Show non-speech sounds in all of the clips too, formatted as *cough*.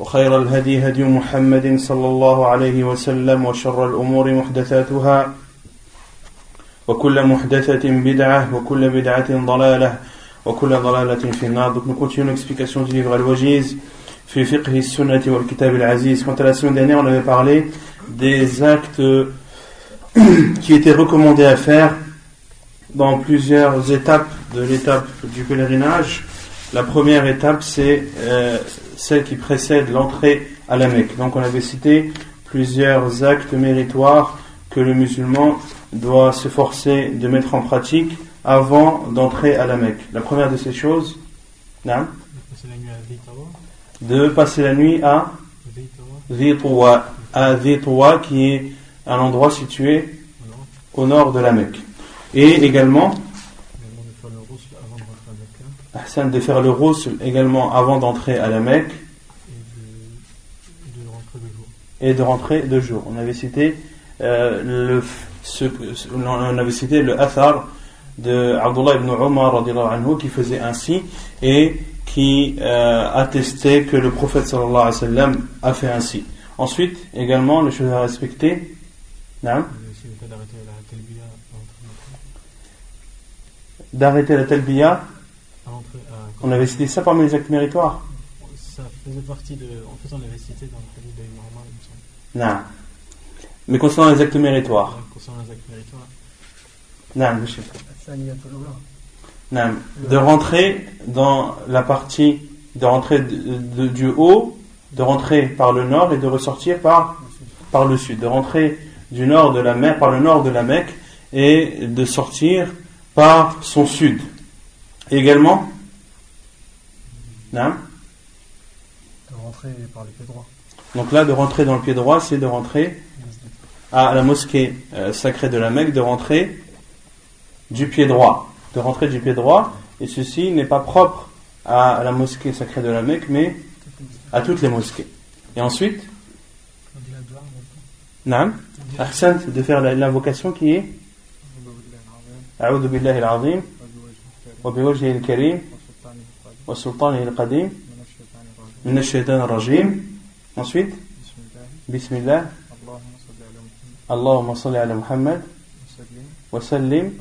وخير الهدي هدي محمد صلى الله عليه وسلم وشر الأمور محدثاتها وكل محدثة بدعة وكل بدعة ضلالة وكل ضلالة في النار Donc nous continuons l'explication du livre Al-Wajiz في فقه السنة والكتاب العزيز Quant à la semaine dernière on avait parlé des actes *coughs* qui étaient recommandés à faire dans plusieurs étapes de l'étape du pèlerinage. La première étape, c'est euh, celle qui précède l'entrée à la Mecque. Donc on avait cité plusieurs actes méritoires que le musulman doit s'efforcer de mettre en pratique avant d'entrer à la Mecque. La première de ces choses, de passer la nuit à Zitwa, à Zitwa qui est un endroit situé au nord de la Mecque. Et également, de faire le roussel également avant d'entrer à la Mecque et de rentrer deux jours. On avait cité euh, le ce, on avait cité le athar de Abdullah ibn Umar anhu, qui faisait ainsi et qui euh, attestait que le prophète sallallahu alayhi wa sallam a fait ainsi. Ensuite, également, les choses à respecter. Non d'arrêter la talbiya. On avait cité ça parmi les actes méritoires. Ça faisait partie de. En fait, on avait cité dans le hadith de Non. Mais concernant les actes méritoires. concernant les actes méritoires. Non, monsieur. Non. De rentrer dans la partie. De rentrer du haut, de rentrer par le nord et de ressortir par, par le sud. De rentrer du nord de la mer, par le nord de la Mecque et de sortir par son sud. Et également Hein de. Donc là, de rentrer dans le pied droit, c'est de rentrer à la mosquée euh, sacrée de la Mecque, de rentrer du pied droit. De rentrer du pied droit, et ceci n'est pas propre à la mosquée sacrée de la Mecque, mais à toutes les mosquées. Et ensuite de faire l'invocation qui est A'udhu billahi al-azim وسلطانه القديم من الشيطان الرجيم ensuite بسم الله اللهم صل على محمد وسلم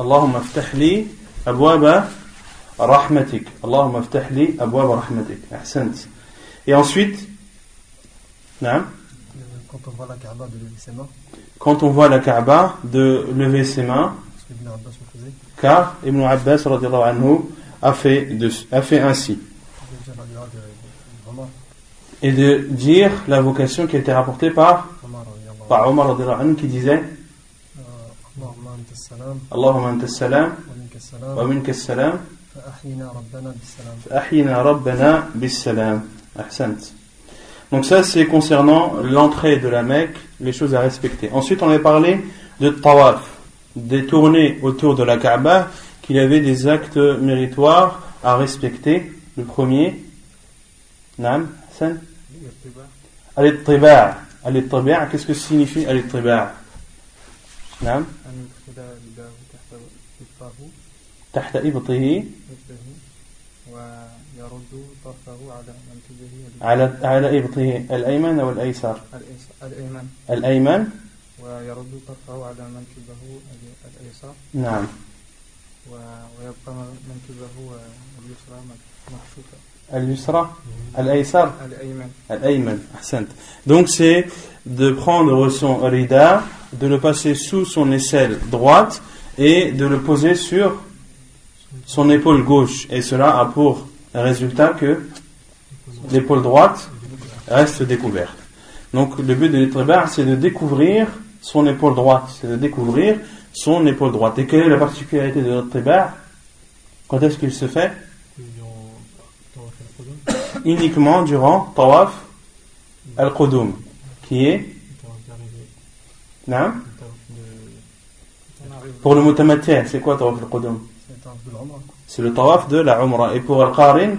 اللهم افتح لي أبواب رحمتك اللهم افتح لي أبواب رحمتك أحسنت et ensuite نعم quand on voit la Kaaba de lever ses mains quand on voit la Kaaba de lever ses mains car Ibn Abbas a, fait a fait ainsi. Et de dire la vocation qui a été rapportée par, Omar anhu, qui disait Allahumma anta salam wa minka salam fa'ahyina rabbana bis salam. Donc ça c'est concernant l'entrée de la Mecque, les choses à respecter. Ensuite on a parlé de tawaf des tournées autour de la Kaaba, qu'il y avait des actes méritoires à respecter. Le premier, Nam, Hassan Al-Ittiba' Al-Ittiba' qu'est-ce que signifie Al-Ittiba' Nam تحت إبطه ويرد طرفه على على على إبطه الأيمن أو الأيسر الأيمن الأيمن ويرد طرفه على منكبه الأيسر نعم ويبقى منكبه اليسرى محشوفة اليسرى الأيسر الأيمن الأيمن أحسنت donc c'est de prendre son rida de le passer sous son aisselle droite et de le poser sur son épaule gauche. Et cela a pour résultat que l'épaule droite reste découverte. Donc le but de l'ittiba' c'est de découvrir son épaule droite, c'est de découvrir son épaule droite. Et quelle est la particularité de l'ittiba' Quand est-ce qu'il se fait? Uniquement durant Tawaf al-Qudum, qui est non Pour le mutamati, c'est quoi Tawaf al-Qudum? C'est le Tawaf de la Umrah. Et pour al-Qarin?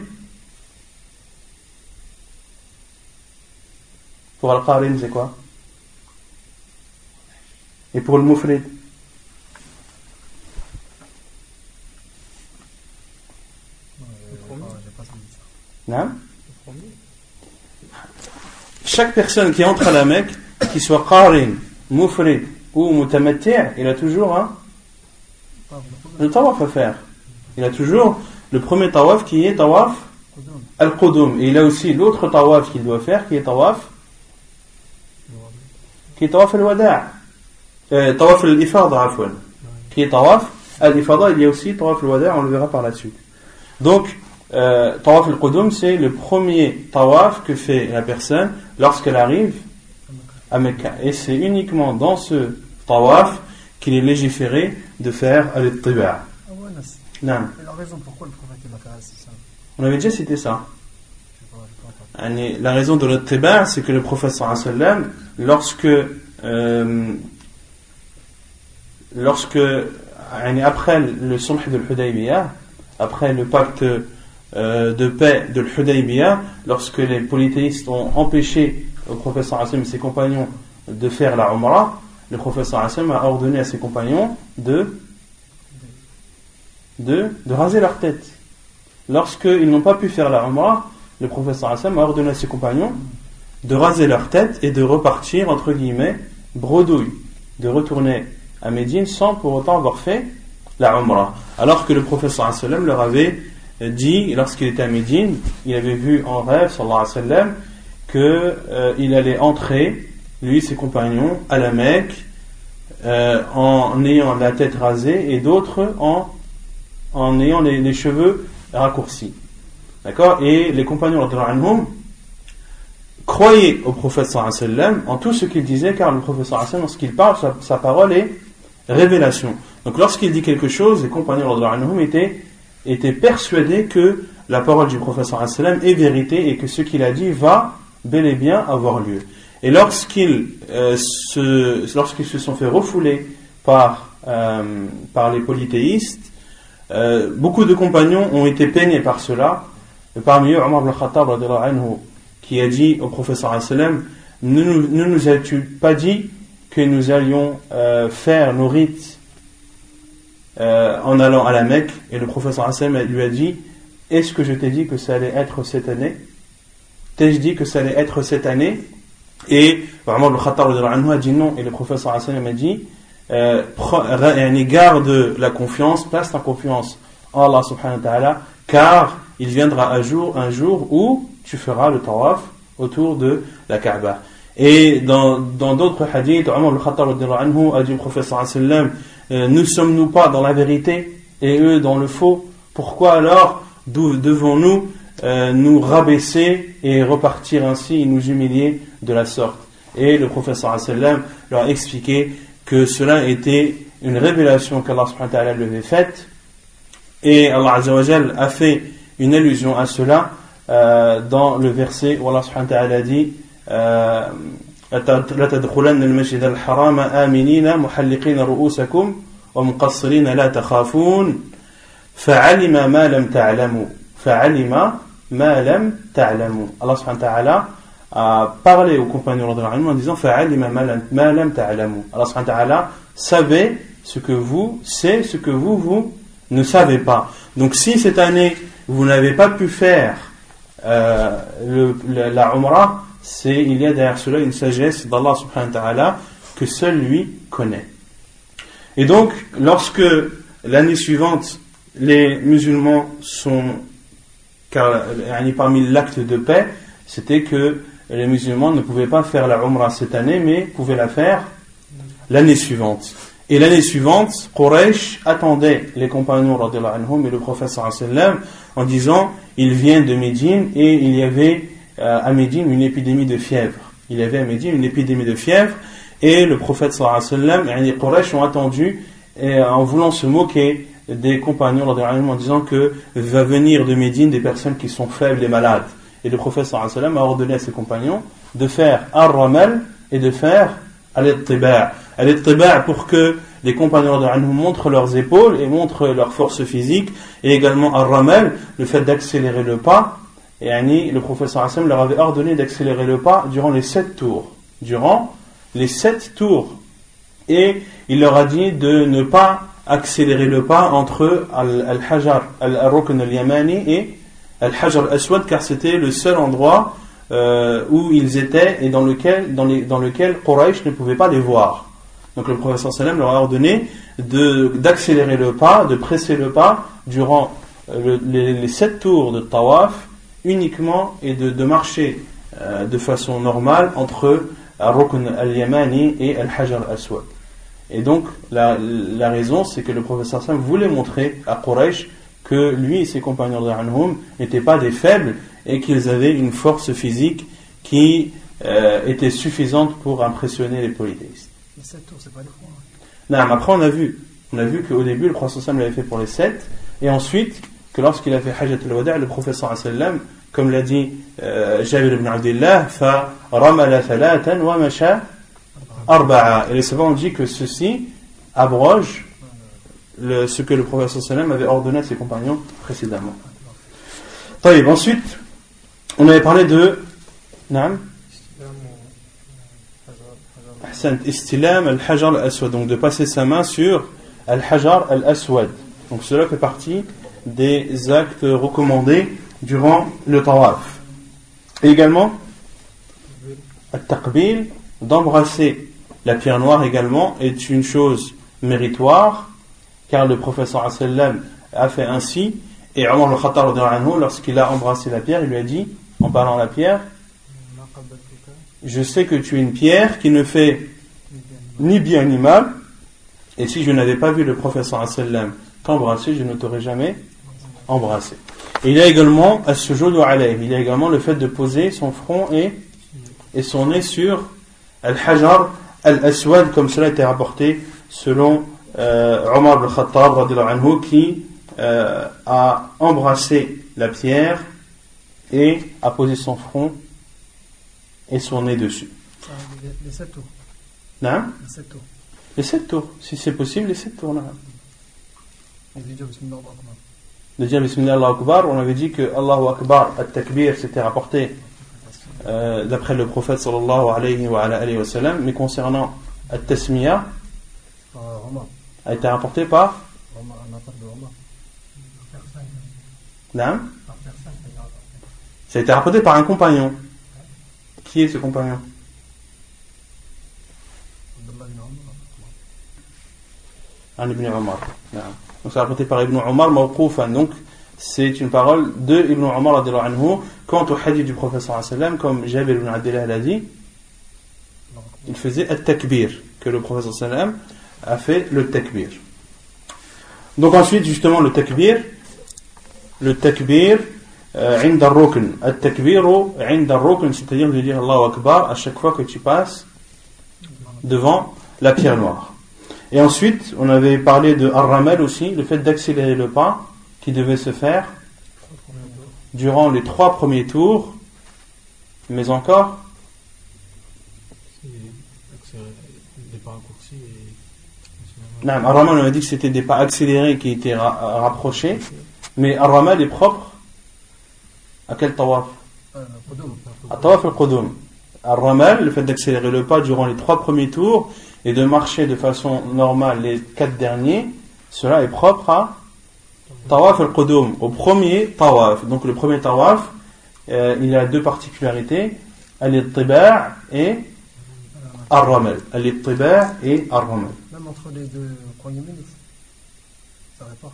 Pour Al-Qarin, c'est quoi? Et pour le Mufrid? Chaque personne qui entre à la Mecque, qu'il soit Qarin, Mufrid ou Mutamati', il a toujours un tawaf à faire. Il a toujours le premier tawaf qui est tawaf al-Qudum. Et il a aussi l'autre tawaf qu'il doit faire qui est tawaf qui est tawaf al-wada' euh, tawaf al-ifada qui est tawaf al-ifada il y a aussi tawaf al-wada' on le verra par la suite donc euh, tawaf al-qudum c'est le premier tawaf que fait la personne lorsqu'elle arrive à Mecca. Et c'est uniquement dans ce tawaf qu'il est légiféré de faire al-tiba' non. prophète on avait déjà cité ça. La raison de notre triba, c'est que le sallam, lorsque, euh, lorsque, après le sulh de l'Hudaybiyah, après le pacte euh, de paix de l'Hudaybiyah, lorsque les polythéistes ont empêché le professeur Hassan et ses compagnons de faire la Umrah, le professeur Hassan a ordonné à ses compagnons de, de, de raser leur tête. Lorsqu'ils n'ont pas pu faire la Umrah, le professeur Hassan a ordonné à ses compagnons de raser leur tête et de repartir, entre guillemets, bredouille, de retourner à Médine sans pour autant avoir fait la Umrah. Alors que le professeur leur avait dit, lorsqu'il était à Médine, il avait vu en rêve, sallallahu alayhi wa qu'il euh, allait entrer, lui et ses compagnons, à la Mecque, euh, en ayant la tête rasée et d'autres en, en ayant les cheveux raccourcis. D'accord? Et les compagnons anhum, croyaient au prophète sallam en tout ce qu'il disait, car le prophète sallam, lorsqu'il parle, sa, parole est révélation. Donc lorsqu'il dit quelque chose, les compagnons anhum étaient, étaient persuadés que la parole du sallam est vérité et que ce qu'il a dit va bel et bien avoir lieu. Et lorsqu'ils euh, se, sont fait refouler par, euh, par les polythéistes, euh, beaucoup de compagnons ont été peignés par cela parmi eux, Omar ibn Khattab qui a dit au professeur ne, ne nous as-tu pas dit que nous allions euh, faire nos rites euh, en allant à la Mecque Et le professeur lui a dit Est-ce que je t'ai dit que ça allait être cette année? T'ai-je dit que ça allait être cette année? Et Omar ibn Khattab a dit non. Et le professeur a dit euh, garde la confiance, place ta confiance en Allah subhanahu wa ta'ala, car il viendra un jour, un jour où tu feras le tawaf autour de la Kaaba. Et dans d'autres hadiths, Omar al-Khattab a dit au professeur sallam, euh, nous sommes-nous pas dans la vérité et eux dans le faux? Pourquoi alors devons-nous euh, nous rabaisser et repartir ainsi et nous humilier de la sorte? Et le professeur sallam leur a expliqué que cela était une révélation qu'Allah lui avait faite. Et Allah a fait une allusion à cela euh, dans le verset où Allah subhanahu wa ta'ala dit لا تدخلن المسجد الحرام آمنين محلقين رؤوسكم ومقصرين لا تخافون فعلم ما لم تعلموا فعلم ما لم تعلموا Allah subhanahu wa ta'ala a parlé aux compagnons de la en disant فعلم ما لم تعلموا Allah subhanahu wa ta'ala savait ce que vous c'est ce que vous vous ne savez pas donc si cette année vous n'avez pas pu faire euh, la Umrah, c'est il y a derrière cela une sagesse d'Allah subhanahu wa ta'ala que seul lui connaît. Et donc, lorsque l'année suivante, les musulmans sont, car parmi l'acte de paix, c'était que les musulmans ne pouvaient pas faire la Umrah cette année, mais pouvaient la faire l'année suivante. Et l'année suivante, Quraysh attendait les compagnons anhum, et le prophète en disant il vient de Médine et il y avait à Médine une épidémie de fièvre. Il y avait à Médine une épidémie de fièvre et le prophète sallam et les Quraysh ont attendu en voulant se moquer des compagnons en disant que va venir de Médine des personnes qui sont faibles et malades. Et le prophète sallam a ordonné à ses compagnons de faire ar-ramal et de faire al-ittiba' al pour que les compagnons de montrent leurs épaules et montrent leur force physique et également ar-ramal le fait d'accélérer le pas et Annie, le professeur Hassan leur avait ordonné d'accélérer le pas durant les sept tours durant les sept tours et il leur a dit de ne pas accélérer le pas entre al-hajar al-rukn al-yamani et al-hajar al-aswad car c'était le seul endroit euh, où ils étaient et dans lequel, dans lequel Quraysh ne pouvait pas les voir. Donc le professeur Salem leur a ordonné d'accélérer le pas, de presser le pas durant euh, les, sept tours de Tawaf uniquement et de, de marcher euh, de façon normale entre Al-Rukn al-Yamani et Al-Hajar al-Aswad. Et donc la, la raison c'est que le professeur Salem voulait montrer à Quraysh que lui et ses compagnons de n'étaient pas des faibles et qu'ils avaient une force physique qui euh, était suffisante pour impressionner les polythéistes. Les sept tours, c'est pas des points. Non, après on a vu, on a vu qu'au début le prophète l'avait fait pour les sept, et ensuite que lorsqu'il a fait Hajjat al-Wada' le professeur sallam, comme l'a dit euh, Jabir ibn Abdullah, fa ramala thalatan wa masha arba'a. Et les savants ont dit que ceci abroge le, ce que le professeur avait ordonné à ses compagnons précédemment. Ensuite, on avait parlé de. Istilam al-Hajar al-Aswad. Donc de passer sa main sur al-Hajar al-Aswad. Donc cela fait partie des actes recommandés durant le tawaf. Et également, d'embrasser la pierre noire également, est une chose méritoire, car le professeur a fait ainsi, et Omar al-Khattab, lorsqu'il a embrassé la pierre, il lui a dit en parlant à la pierre Je sais que tu es une pierre qui ne fait ni bien ni mal, et si je n'avais pas vu le professeur sallam t'embrasser, je ne t'aurais jamais embrassé. Et il y a également, il y a également le fait de poser son front et, et son nez sur Al-Hajar Al-Aswad, comme cela a été rapporté selon euh, Omar al-Khattab, qui euh, a embrassé la pierre et a posé son front et son nez dessus. Les sept tours. Non Les sept tours. Les sept tours, si c'est possible, les sept tours là. De dire Bismillah Bismillah Akbar, on avait dit que Allahu Akbar, At-Takbir, c'était rapporté euh, d'après le prophète sallallahu alayhi wa, alayhi wa sallam, mais concernant At-Tasmiya, euh, a été rapporté par Omar, ça a été rapporté. Par un compagnon. Qui est ce compagnon? Un Ibn Omar. Donc c'est rapporté par Ibn Omar mawqoufan. Donc c'est une parole de Ibn Omar anhu quant au hadith du professeur sallam comme Jabir ibn Abdullah l'a dit il faisait le takbir que le professeur sallam a fait le takbir donc ensuite justement le takbir le takbir عند الركن التكبير عند الركن c'est-à-dire de dire Allahu Akbar à chaque fois que tu passes devant la pierre noire et ensuite on avait parlé de Ar-Ramal aussi le fait d'accélérer le pas qui devait se faire durant les trois premiers tours. Mais encore Non, Ar-Ramal on a dit que c'était des pas accélérés qui étaient rapprochés. Mais Ar-Ramal est propre à quel tawaf? À tawaf al-Qudum. Ar-Ramal, le fait d'accélérer le pas durant les trois premiers tours et de marcher de façon normale les quatre derniers, cela est propre à tawaf al-Qudum, au premier tawaf. Donc le premier tawaf, euh, il a deux particularités, al-Ittiba' et Ar-Ramal. Al-Ittiba' et Ar-Ramal. Même entre les deux ça pas.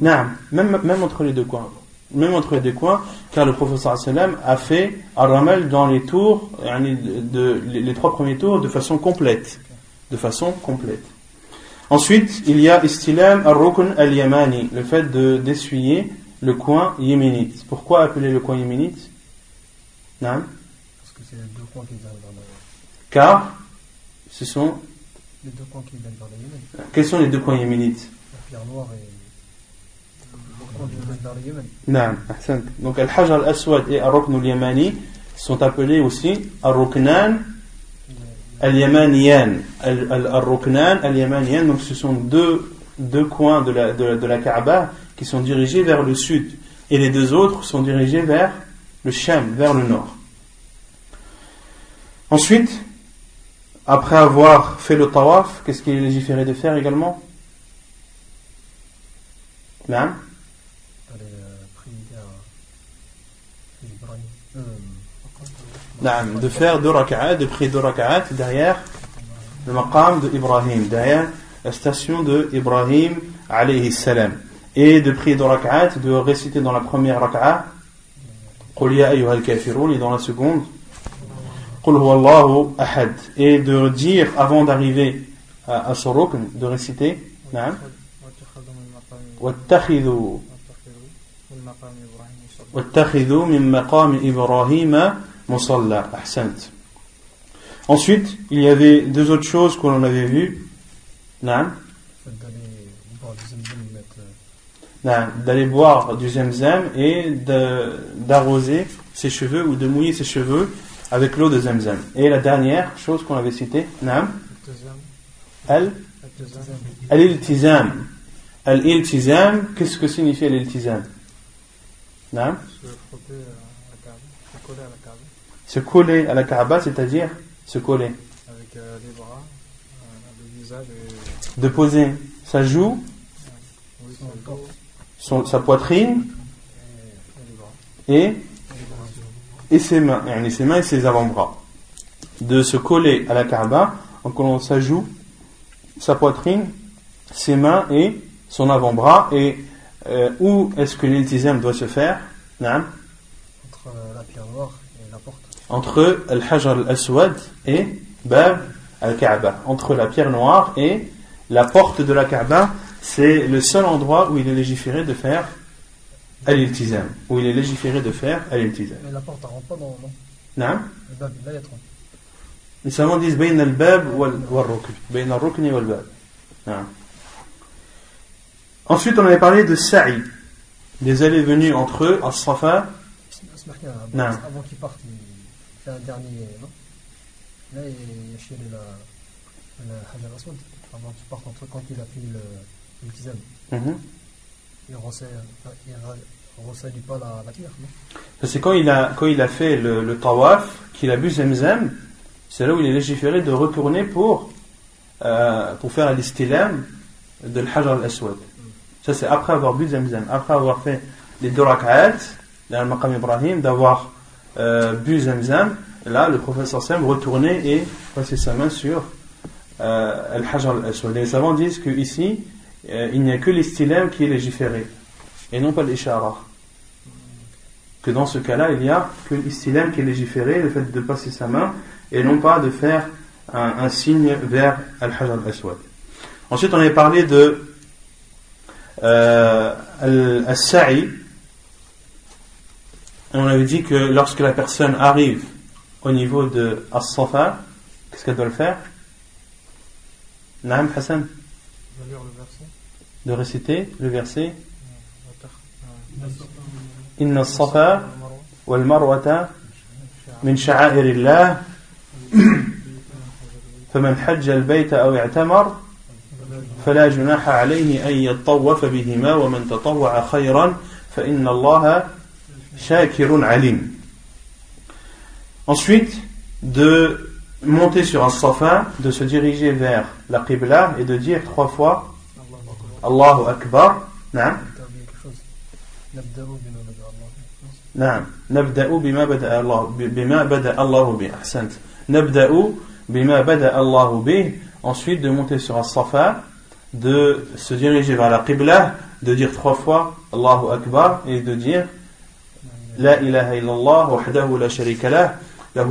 Non, même, même entre les deux coins même entre les deux coins, car le professeur sallam a fait Ar-Ramal dans les tours, de, les trois premiers tours de façon complète. De façon complète. Ensuite, il y a istilam al-rukn al-yamani, le fait de d'essuyer le coin yéménite. Pourquoi appeler le coin yéménite? Non Parce que c'est les deux coins qui viennent vers le Car ce sont les deux coins qui viennent vers le Yémen. Quels sont les deux coins yéménites? La pierre noire et le coin qui vient vers le Yémen. Non, Donc al-hajar al-aswad et al-rukn al-yamani sont appelés aussi al-ruknan Al-Yamaniyan, Al-Ruknan, Al-Yamaniyan, donc ce sont deux, coins de la, de, Kaaba qui sont dirigés vers le sud, et les deux autres sont dirigés vers le Sham, vers le nord. Ensuite, après avoir fait le tawaf, qu'est-ce qu'il est légiféré de faire également? Non de faire deux rak'at, de prier deux rak'at derrière le maqam de Ibrahim, derrière la station de Ibrahim alayhi salam. Et de prier deux rak'at, de réciter dans la première rak'at Qul ya ayyuhal kafirun et dans la seconde Qul huwallahu ahad. Et de dire avant d'arriver à, à ce rukn, de réciter واتخذوا واتخذوا من مقام إبراهيم Musalla, ahsant. Ensuite, il y avait deux autres choses que l'on avait vues. D'aller boire du zemzem et d'arroser ses cheveux ou de mouiller ses cheveux avec l'eau de zemzem. Et la dernière chose qu'on avait citée, Al-iltizam. Al-iltizam, qu'est-ce que signifie l'iltizam se coller à la Kaaba, c'est-à-dire se coller. Avec euh, les bras, euh, le visage. De poser sa joue, son, sa poitrine et, et ses mains, et ses mains et ses avant-bras. De se coller à la Kaaba en collant sa joue, sa poitrine, ses mains et son avant-bras. Et euh, où est-ce que l'iltizam doit se faire? Entre la pierre noire entre Al-Hajar al-Aswad et Bab al-Kaaba, entre la pierre noire et la porte de la Kaaba, c'est le seul endroit où il est légiféré de faire al-iltizam, où il est légiféré de faire al-iltizam. Mais la porte ne rentre pas dans non? Non Le bab, là il y a trop. Les savants disent Bain al-Bab wal-Rukn. Bain al-Rukn et wal-Bab. Ensuite, on avait parlé de Sa'i, des allées venues entre eux, As-Safa. Avant qu'ils partent, un dernier. Non Là, il a chialé la, Hajar Aswad avant qu'il parte entre quand il a fait le, le. Mm -hmm. Il ne resalue pas la, la pierre. C'est quand il a, quand il a fait le, le tawaf, qu'il a bu Zemzem, c'est là où il est légiféré de retourner pour, euh, pour faire l'istilam de l'Hajar al-Aswad. Ça, c'est après avoir bu Zemzem, après avoir fait les deux rak'at, dans le maqam Ibrahim, d'avoir euh, bu Zamzam, là le professeur Sam retournait et passait sa main sur euh, Al-Hajar al-Aswad. Les savants disent qu'ici, euh, il n'y a que l'istilam qui est légiféré et non pas l'ishara. Que dans ce cas-là, il n'y a que l'istilam qui est légiféré, le fait de passer sa main et non pas de faire un, un signe vers Al-Hajar al-Aswad. Ensuite, on avait parlé de euh, Al-Sa'i on avait dit que lorsque la personne arrive au niveau de As-Safa, qu'est-ce qu'elle doit le faire Naam Hassan De réciter le verset Inna as-Safa wal marwata min sha'air Allah فمن حج البيت أو اعتمر فلا جناح عليه أن يطوف بهما ومن تطوع خيرا فإن الله Shakirun Alim. Ensuite, de monter sur un safa, de se diriger vers la Qibla et de dire trois fois Allahu Akbar. نعم نعم نبدأ بما بدأ الله بما بدأ الله به أحسنت نبدأ بما بدأ الله به ensuite de monter sur un safa de se diriger vers la Qibla de dire trois fois Allahu Akbar et de dire لا إله إلا الله وحده لا شريك له Et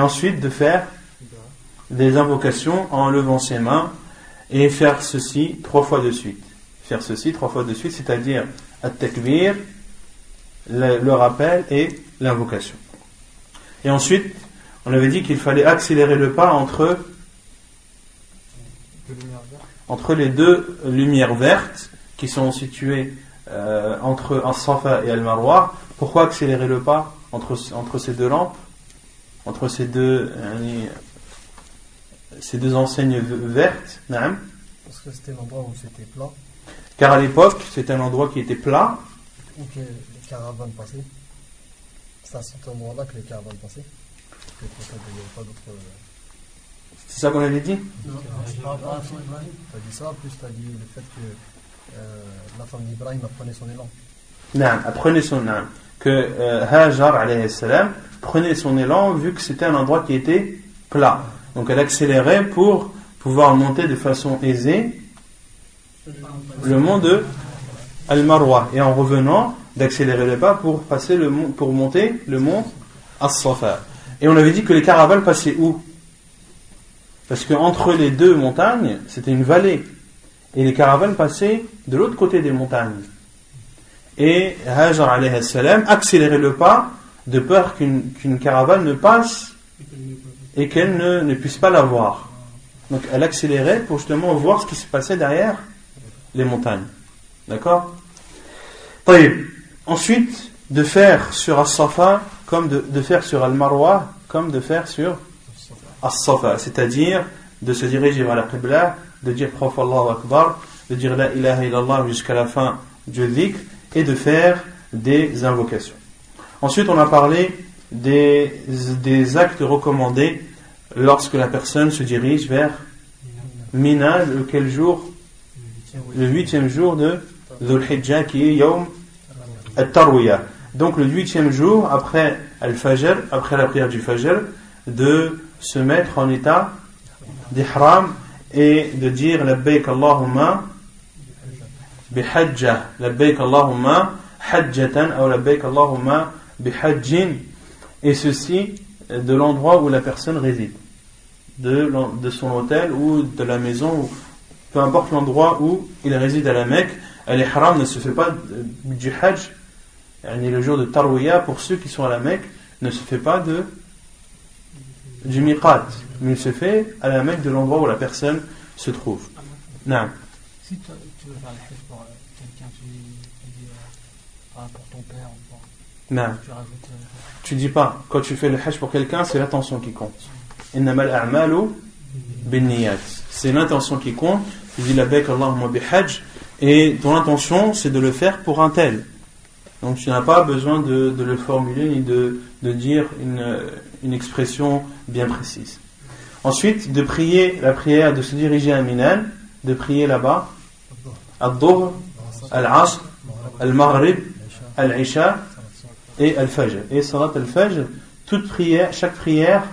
ensuite de faire des invocations en levant ses mains et faire ceci trois fois de suite. Faire ceci trois fois de suite, c'est-à-dire at-takbir, le, le rappel et l'invocation. Et ensuite, on avait dit qu'il fallait accélérer le pas entre, entre les deux lumières vertes qui sont situées euh, entre As-Safa et Al-Marwa. Pourquoi accélérer le pas entre, entre ces deux lampes Entre ces deux, euh, ces deux enseignes vertes Parce que c'était l'endroit où c'était plat. Car à l'époque, c'était un endroit qui était plat. Les caravanes passaient. C'est à cet endroit-là que les caravanes passaient. Euh, C'est ça qu'on avait dit? Non, tu as dit ça, plus tu as dit le fait que euh, la femme d'Ibrahim apprenait son élan. Non, apprenait son élan. Que euh, Hajar salam, prenait son élan vu que c'était un endroit qui était plat. Donc elle accélérait pour pouvoir monter de façon aisée le mont de Al-Marwa. Et en revenant, d'accélérer le pas pour, passer le, pour monter le mont As-Safa. Et on avait dit que les caravanes passaient où? Parce qu'entre les deux montagnes, c'était une vallée. Et les caravanes passaient de l'autre côté des montagnes. Et Hajar salam accélérait le pas de peur qu'une caravane ne passe et qu'elle ne, ne, puisse pas la voir. Donc elle accélérait pour justement voir ce qui se passait derrière les montagnes. D'accord? Ensuite, de faire sur As-Safa comme de, de faire sur Al-Marwa, comme de faire sur As-Safa, c'est-à-dire de se diriger vers la Qibla, de dire Prof Allahu Akbar, de dire La ilaha illallah jusqu'à la fin du dhikr et de faire des invocations. Ensuite, on a parlé des, des actes recommandés lorsque la personne se dirige vers Mina, lequel jour? Le huitième jour de Dhul Hijjah qui est Yawm al-Tarwiyah donc le huitième jour après Al-Fajr, après la prière du Fajr, de se mettre en état d'ihram et de dire Labbaik Allahumma bihajjah, Labbaik Allahumma hajjatan ou Labbaik Allahumma bihajjin, et ceci de l'endroit où la personne réside, de, de son hôtel ou de la maison, peu importe l'endroit où il réside à la Mecque, l'ihram ne se fait pas du hajj le jour de Tarwiya, pour ceux qui sont à la Mecque, ne se fait pas de du miqat, mais il se fait à la Mecque de l'endroit où la personne se trouve. Non. Si tu, veux faire le hajj pour euh, quelqu'un, tu dis euh, ah, pour ton père, non. tu rajoutes. Euh, tu dis pas, quand tu fais le hajj pour quelqu'un, c'est l'intention qui compte. C'est l'intention qui compte. Tu dis la bec Allahumma bihajj, et ton intention, c'est de le faire pour un tel. Donc tu n'as pas besoin de, le formuler ni de, dire une, expression bien précise. Ensuite, de prier la prière, de se diriger à Minan, de prier là-bas, Al-Dhuhr, Al-Asr, Al-Maghrib, Al-Isha et Al-Fajr. Et Salat Al-Fajr, toute prière, chaque prière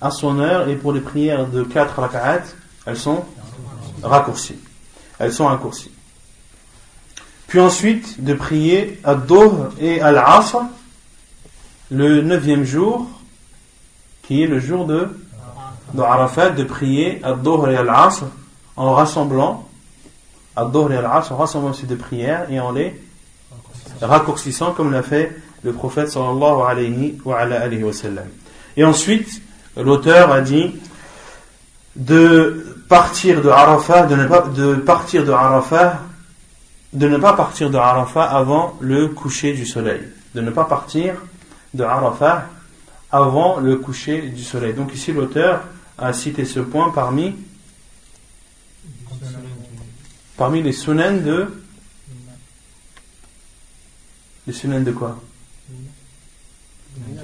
a son heure et pour les prières de 4 rak'at, elles sont raccourcies. Elles sont raccourcies. Puis ensuite de prier à Doh et à l'Asr le neuvième jour, qui est le jour de, de Arafat, de prier à Doh et à l'Asr en rassemblant à Doh et à en rassemblant ces deux prières et en les raccourcissant comme l'a fait le prophète sallallahu alayhi wa sallam. Et ensuite, l'auteur a dit de partir de Arafat, de ne pas de partir de Arafat de ne pas partir de Arafat avant le coucher du soleil. De ne pas partir de Arafat avant le coucher du soleil. Donc ici l'auteur a cité ce point parmi parmi les sunan de les sunan de quoi?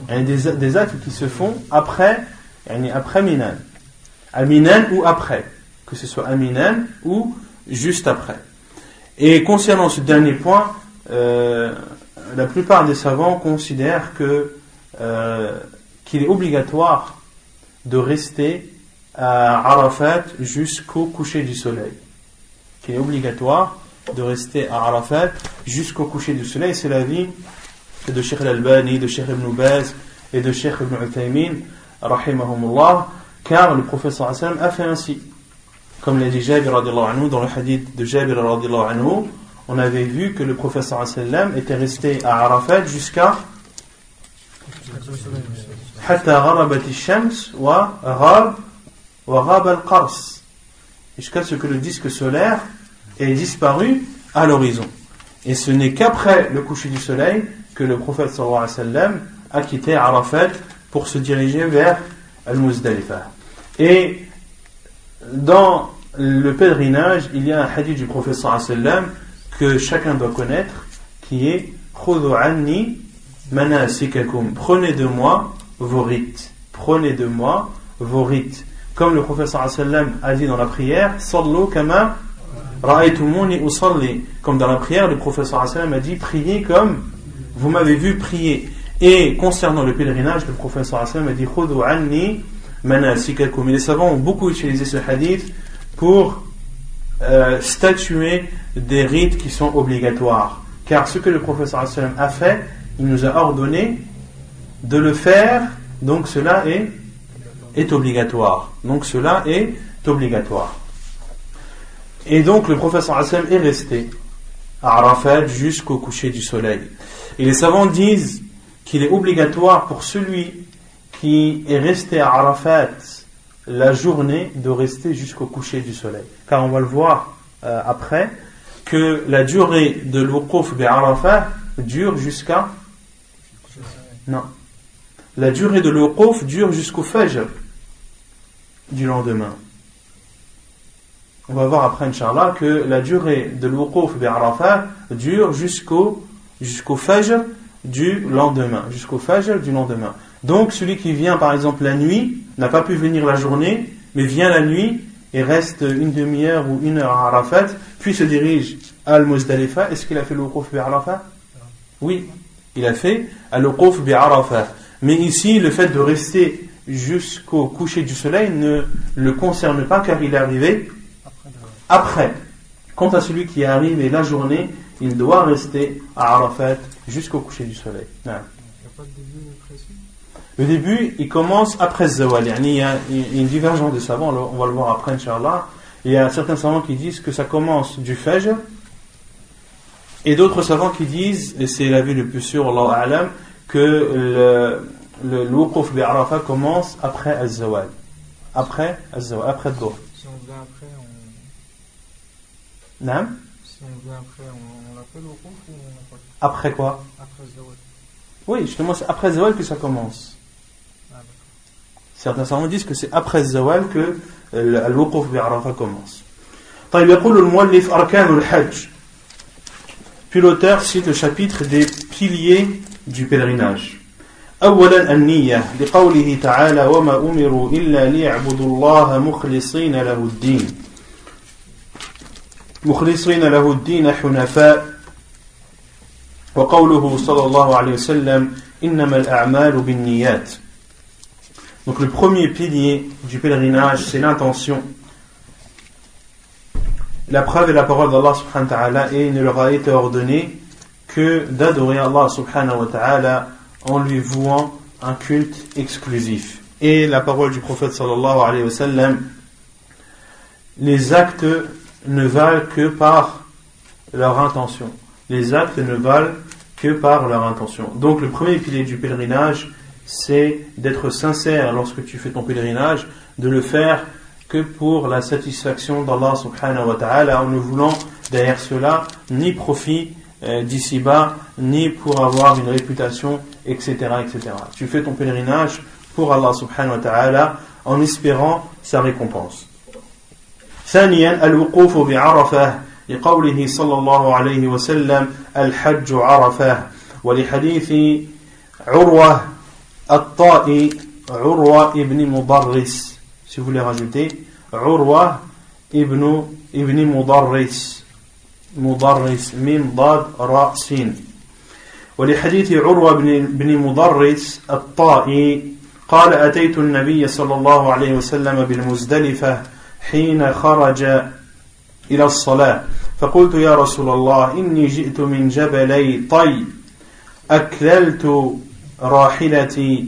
Des, des actes qui se font après après Minan. À Minan ou après. Que ce soit à Minan ou juste après. Et concernant ce dernier point, euh, la plupart des savants considèrent que euh, qu'il est obligatoire de rester à Arafat jusqu'au coucher du soleil. Qu'il est obligatoire de rester à Arafat jusqu'au coucher du soleil. C'est la vie de Sheikh Al-Albani, de Sheikh Ibn Baz et de Sheikh Ibn Uthaymin, car le prophète a fait ainsi. Comme l'a dit Jabir anhu, dans le hadith de Jabir anhu, on avait vu que le prophète était resté à Arafat jusqu'à jusqu'à ce que le disque solaire ait disparu à l'horizon. Et ce n'est qu'après le coucher du soleil que le prophète a quitté Arafat pour se diriger vers Al-Muzdalifah. Et dans le pèlerinage, il y a un hadith du prophète sallam que chacun doit connaître qui est Prenez de moi vos rites. Prenez de moi vos rites. Comme le prophète sallam a dit dans la prière, Sallu Comme dans la prière, le prophète sallam a dit, priez comme vous m'avez vu prier. Et concernant le pèlerinage, le prophète sallam a dit, manasikakum. Et les savants ont beaucoup utilisé ce hadith pour euh, statuer des rites qui sont obligatoires. Car ce que le professeur a fait, il nous a ordonné de le faire, donc cela est, est obligatoire. Donc cela est obligatoire. Et donc le professeur est resté à Arafat jusqu'au coucher du soleil. Et les savants disent qu'il est obligatoire pour celui qui est resté à Arafat la journée de rester jusqu'au coucher du soleil. Car on va le voir euh, après que la durée de l'Uquf bi Arafat dure jusqu'à. Non. La durée de l'Uquf dure jusqu'au Fajr du lendemain. On va voir après, Inch'Allah, que la durée de l'Uquf bi Arafat dure jusqu'au jusqu'au du lendemain. Jusqu'au Fajr du lendemain. Donc, celui qui vient par exemple la nuit, n'a pas pu venir la journée, mais vient la nuit et reste une demi-heure ou une heure à Arafat, puis se dirige à Al-Muzdalifa. Est-ce qu'il a fait le bi Arafat? Oui, il a fait Al-Wuquf bi Arafat. Mais ici, le fait de rester jusqu'au coucher du soleil ne le concerne pas car il est arrivé après. Quant à celui qui est arrivé la journée, il doit rester à Arafat jusqu'au coucher du soleil. Il n'y a pas de précis? Le début, il commence après Zawal. Il y a une divergence de savants, on va le voir après, Inch'Allah. Il y a certains savants qui disent que ça commence du Fajr, et d'autres savants qui disent, et c'est la vue le plus sûr, Allah Alam, que le, Wukuf bi Arafat commence après Az-Zawal. Après Az-Zawal, après Dour. Si on vient après, on. Non Si on vient après, on, l'appelle Wukuf ou on Après quoi? Après Zawal. Oui, justement, c'est après Zawal que ça commence. Certains savants disent que c'est après Zawal que commence. يقول المؤلف أركان الحج. Puis l'auteur cite le chapitre des piliers du pèlerinage. أولا النية لقوله تعالى وما أمروا إلا ليعبدوا الله مخلصين له الدين مخلصين له الدين حنفاء وقوله صلى الله عليه وسلم إنما الأعمال بالنيات Donc le premier pilier du pèlerinage, c'est l'intention. La preuve est la parole d'Allah subhanahu wa ta'ala et il ne leur a été ordonné que d'adorer Allah subhanahu wa ta'ala en lui vouant un culte exclusif. Et la parole du prophète sallallahu alayhi wa sallam, les actes ne valent que par leur intention. Les actes ne valent que par leur intention. Donc le premier pilier du pèlerinage, c'est d'être sincère lorsque tu fais ton pèlerinage, de le faire que pour la satisfaction d'Allah subhanahu wa ta'ala, en ne voulant derrière cela ni profit euh, d'ici-bas, ni pour avoir une réputation, etc., etc. Tu fais ton pèlerinage pour Allah subhanahu wa ta'ala en espérant sa récompense. ثانيا الوقوف بعرفة لقوله صلى الله عليه وسلم الحج عرفة ولحديث عروة الطائي عروة ابن مضرس. Si vous voulez rajouter ابن مضرس. مضرس من ضاد راء سين. ولحديث عروة بن بن مضرس الطائي قال أتيت النبي صلى الله عليه وسلم بالمزدلفة حين خرج إلى الصلاة. فقلت يا رسول الله إني جئت من جبلي طي. أكللت راحلتي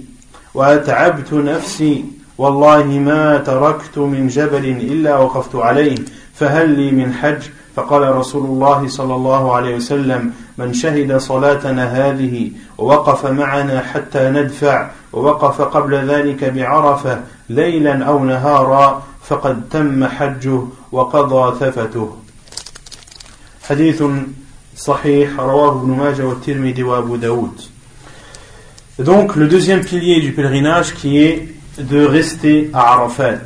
وأتعبت نفسي. والله ما تركت من جبل إلا وقفت عليه فهل لي من حج؟ فقال رسول الله صلى الله عليه وسلم من شهد صلاتنا هذه ووقف معنا حتى ندفع ووقف قبل ذلك بعرفة ليلا أو نهارا فقد تم حجه وقضى ثفته. حديث صحيح رواه ابن ماجه والترمذي وأبو داود. Donc le deuxième pilier du pèlerinage qui est de rester à Arafat.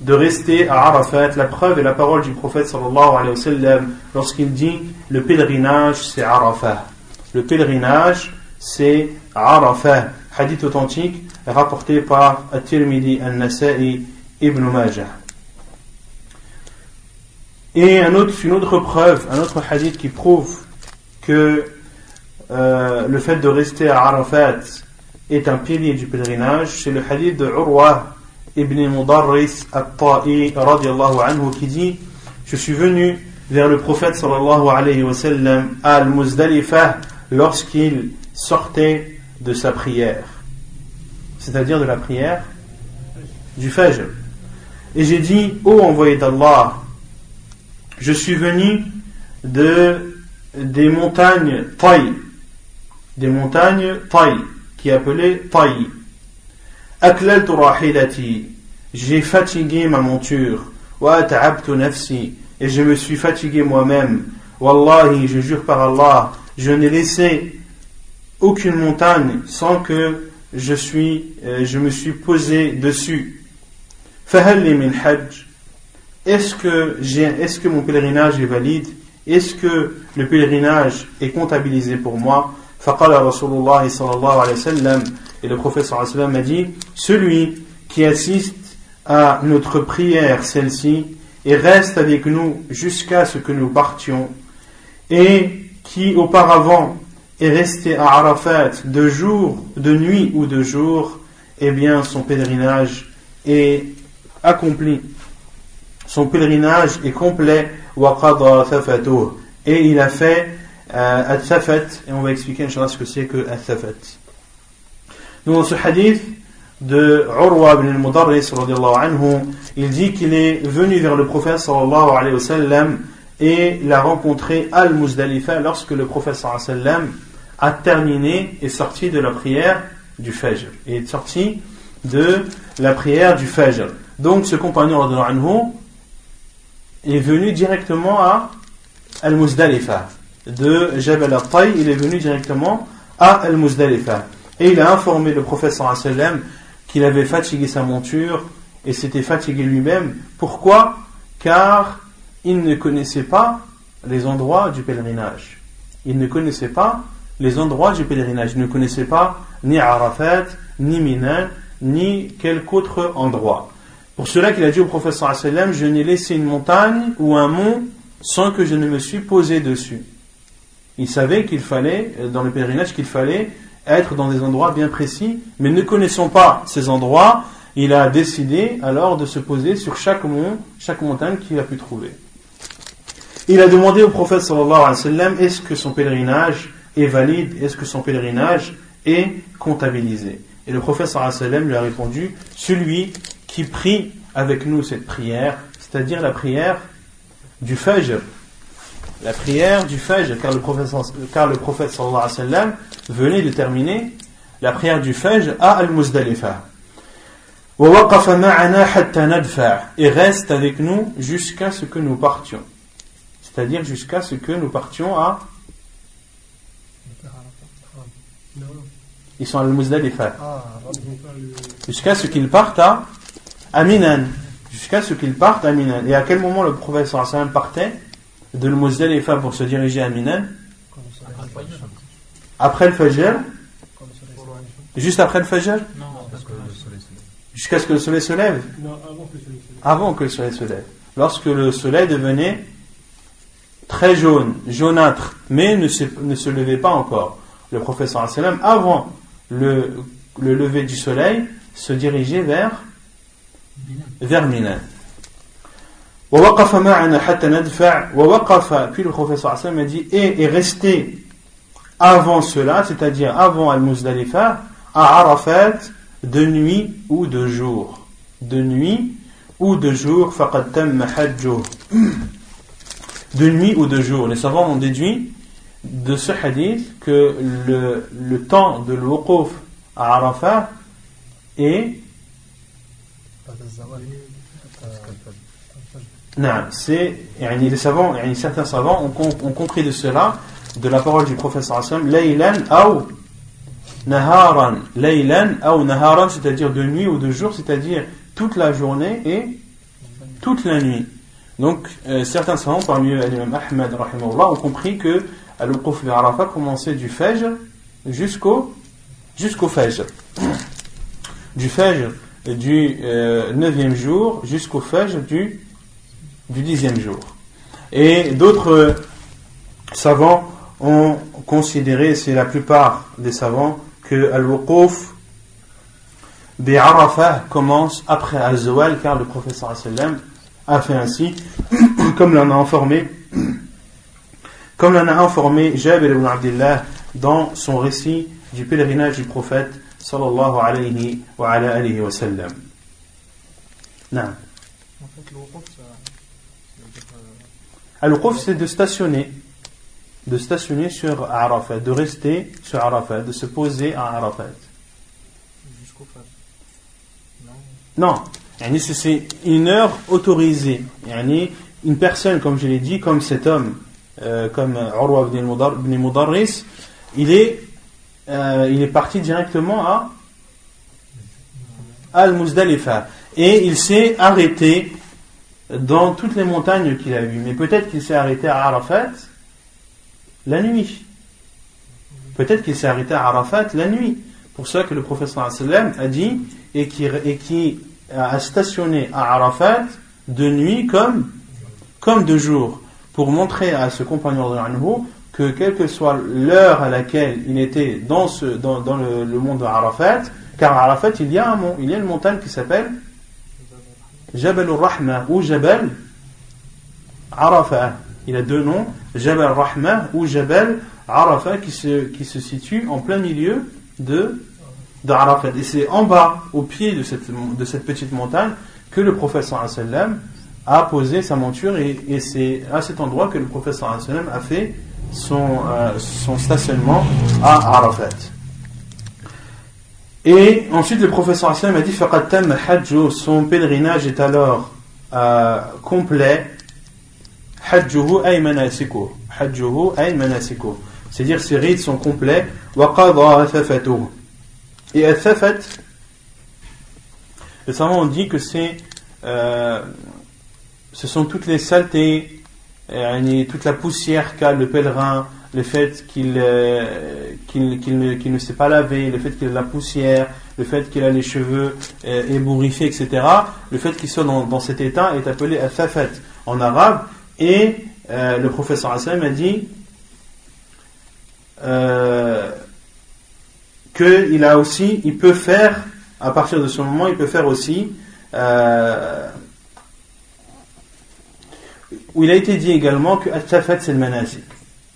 De rester à Arafat, la preuve est la parole du prophète sallallahu alayhi wa sallam lorsqu'il dit le pèlerinage c'est Arafat. Le pèlerinage c'est Arafat. Hadith authentique rapporté par At-Tirmidhi al-Nasa'i ibn Majah. Et un autre, une autre preuve, un autre hadith qui prouve que euh, le fait de rester à Arafat est un pilier du pèlerinage, c'est le hadith de Urwa ibn Mudarris al-Ta'i anhu qui dit Je suis venu vers le prophète sallallahu alayhi wa sallam al-Muzdalifah lorsqu'il sortait de sa prière, c'est-à-dire de la prière du Fajr. Et j'ai dit Ô envoyé d'Allah, je suis venu de des montagnes Taï, des montagnes Taï, qui est appelée Taï. Aklaltu rahilati, j'ai fatigué ma monture, wa nafsi, et je me suis fatigué moi-même. Wallahi, je jure par Allah, je n'ai laissé aucune montagne sans que je, suis, euh, je me suis posé dessus. Fahalli min hajj, est-ce que, est que mon pèlerinage est valide? Est-ce que le pèlerinage est comptabilisé pour moi? Et le prophète a dit celui qui assiste à notre prière celle-ci et reste avec nous jusqu'à ce que nous partions et qui auparavant est resté à Arafat de jour, de nuit ou de jour, eh bien son pèlerinage est accompli. Son pèlerinage est complet. Et il a fait euh, et on va expliquer ce que c'est que al-thafat donc dans ce hadith de Urwa ibn al-Mudarris il dit qu'il est venu vers le prophète sallallahu alayhi wa sallam et l'a rencontré al-Muzdalifa lorsque le prophète sallallahu alayhi wa sallam a terminé et sorti de la prière du Fajr. Et est sorti de la prière du Fajr. Donc ce compagnon anhu est venu directement à Al-Muzdalifa. De Jabal al-Tay, il est venu directement à Al-Muzdalifa. Et il a informé le prophète sallam qu'il avait fatigué sa monture et s'était fatigué lui-même. Pourquoi? Car il ne connaissait pas les endroits du pèlerinage. Il ne connaissait pas les endroits du pèlerinage. Il ne connaissait pas ni Arafat, ni Minan, ni quelque autre endroit. Pour cela qu'il a dit au prophète sallam, je n'ai laissé une montagne ou un mont sans que je ne me suis posé dessus. Il savait qu'il fallait, dans le pèlerinage, qu'il fallait être dans des endroits bien précis, mais ne connaissant pas ces endroits, il a décidé alors de se poser sur chaque chaque montagne qu'il a pu trouver. Il a demandé au prophète sallallahu alayhi wa sallam, est-ce que son pèlerinage est valide, est-ce que son pèlerinage est comptabilisé? Et le prophète sallallahu alayhi wa sallam lui a répondu, celui qui prie avec nous cette prière, c'est-à-dire la prière du Fajr. La prière du Fajr, car le prophète, car le prophète sallallahu alayhi wa sallam venait de terminer la prière du Fajr à Al-Muzdalifa. Et reste avec nous jusqu'à ce que nous partions. C'est-à-dire jusqu'à ce que nous partions à. Ils sont à Al-Muzdalifa. Jusqu'à ce qu'ils partent à Aminan, jusqu'à ce qu'il parte à Minan. Et à quel moment le prophète sallam partait? De Muzdalifa pour se diriger à Minan Après le Fajr. Juste après le Fajr? Jusqu'à ce que le soleil se lève? Non, avant que le soleil se lève. Avant que le soleil se lève. Lorsque le soleil devenait très jaune, jaunâtre, mais ne se, ne se levait pas encore. Le prophète sallam, avant le, le lever du soleil, se diriger vers vers Minan. Puis le professeur a dit et est resté avant cela, c'est-à-dire avant Al-Muzdalifa, à Arafat de nuit ou de jour. De nuit ou de jour, De nuit ou de jour. Les savants ont déduit de ce hadith que le, temps de l'Uquf à Arafat est c'est, les savants, certains savants ont, compris de cela, de la parole du professeur Hassan, laylan ou naharan, laylan ou naharan, c'est-à-dire de nuit ou de jour, c'est-à-dire toute la journée et toute la nuit. Donc, euh, certains savants, parmi eux l'imam Ahmed, ont compris que Al-Uquf Arafat commençait du Fajr jusqu'au jusqu'au Fajr. Du Fajr du 9e jour jusqu'au Fajr du, du 10e jour. Et d'autres savants ont considéré, c'est la plupart des savants, que Al-Wuquf bi Arafah commence après Al-Zawal, car le professeur a fait ainsi, *coughs* comme l'en a informé, *coughs* comme l'en a informé Jabir ibn Abdullah dans son récit du pèlerinage du prophète sallallahu wa sallam. Non. En fait, le euh, c'est de stationner. De stationner sur Arafat, de rester sur Arafat, de se poser à Arafat. Jusqu'au Fajr. Non. Non. C'est une heure autorisée. Une personne, comme je l'ai dit, comme cet homme, euh, comme Urwa ibn Mudarris, il est euh, il est parti directement à Al-Muzdalifa. Et il s'est arrêté dans toutes les montagnes qu'il a vues. Mais peut-être qu'il s'est arrêté à Arafat la nuit. Peut-être qu'il s'est arrêté à Arafat la nuit. Pour ça que le professeur a dit et qui, et qui a stationné à Arafat de nuit comme, comme de jour. Pour montrer à ce compagnon de l'Anhu que quelle que soit l'heure à laquelle il était dans, ce, dans, dans le, le, monde de Arafat, car à Arafat il y a un mont, il y a une montagne qui s'appelle Jabal al-Rahma ou Jabal Arafat. Il a deux noms, Jabal al-Rahma ou Jabal Arafat qui se, qui se situe en plein milieu de. Et c'est en bas, au pied de cette, petite montagne, que le prophète sallam a posé sa monture et, et c'est à cet endroit que le prophète sallam a fait son, euh, son stationnement à Arafat. Et ensuite le professeur Aslam a dit son pèlerinage est alors euh, complet. Hajjuhu ay manasikuh. Hajjuhu ay manasikuh. C'est-à-dire ses rites sont complets. Wa qadha Et athafat, les savants ont dit que c'est euh, ce sont toutes les saletés toute la poussière qu'a le pèlerin, le fait qu'il euh, ne, s'est pas lavé, le fait qu'il a la poussière, le fait qu'il a les cheveux euh, ébouriffés, etc. Le fait qu'il soit dans, cet état est appelé al-thafat en arabe. Et euh, le professeur Hassan a dit qu'il a aussi, il peut faire, à partir de ce moment, il peut faire aussi où il a été dit également que At-Tafat c'est le manasik.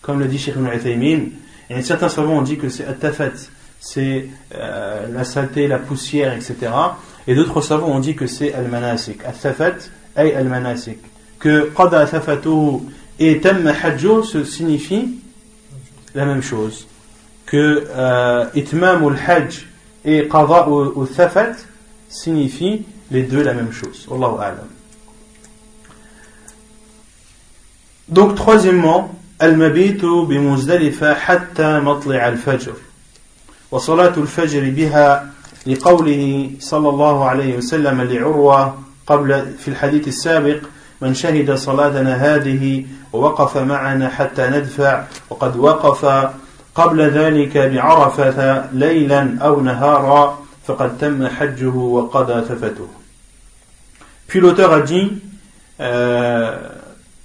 Comme le dit Sheikh Ibn Uthaymin, et certains savants ont dit que c'est At-Tafat, c'est euh, la saleté, la poussière, etc. Et d'autres savants ont dit que c'est Al-Manasik. At-Tafat Al-Manasik. Que Qada Tafatuhu et Tamma Hajjo se signifie la même chose. Que euh, Itmam al-Hajj et Qada al-Thafat signifient les deux la même chose. Allahu A'lam. Donc, troisièmement, المبيت بمزدلفة حتى مطلع الفجر وصلاة الفجر بها لقوله صلى الله عليه وسلم لعروة قبل في الحديث السابق من شهد صلاتنا هذه ووقف معنا حتى ندفع وقد وقف قبل ذلك بعرفة ليلا أو نهارا فقد تم حجه وقضى ثفته Puis l'auteur a dit euh,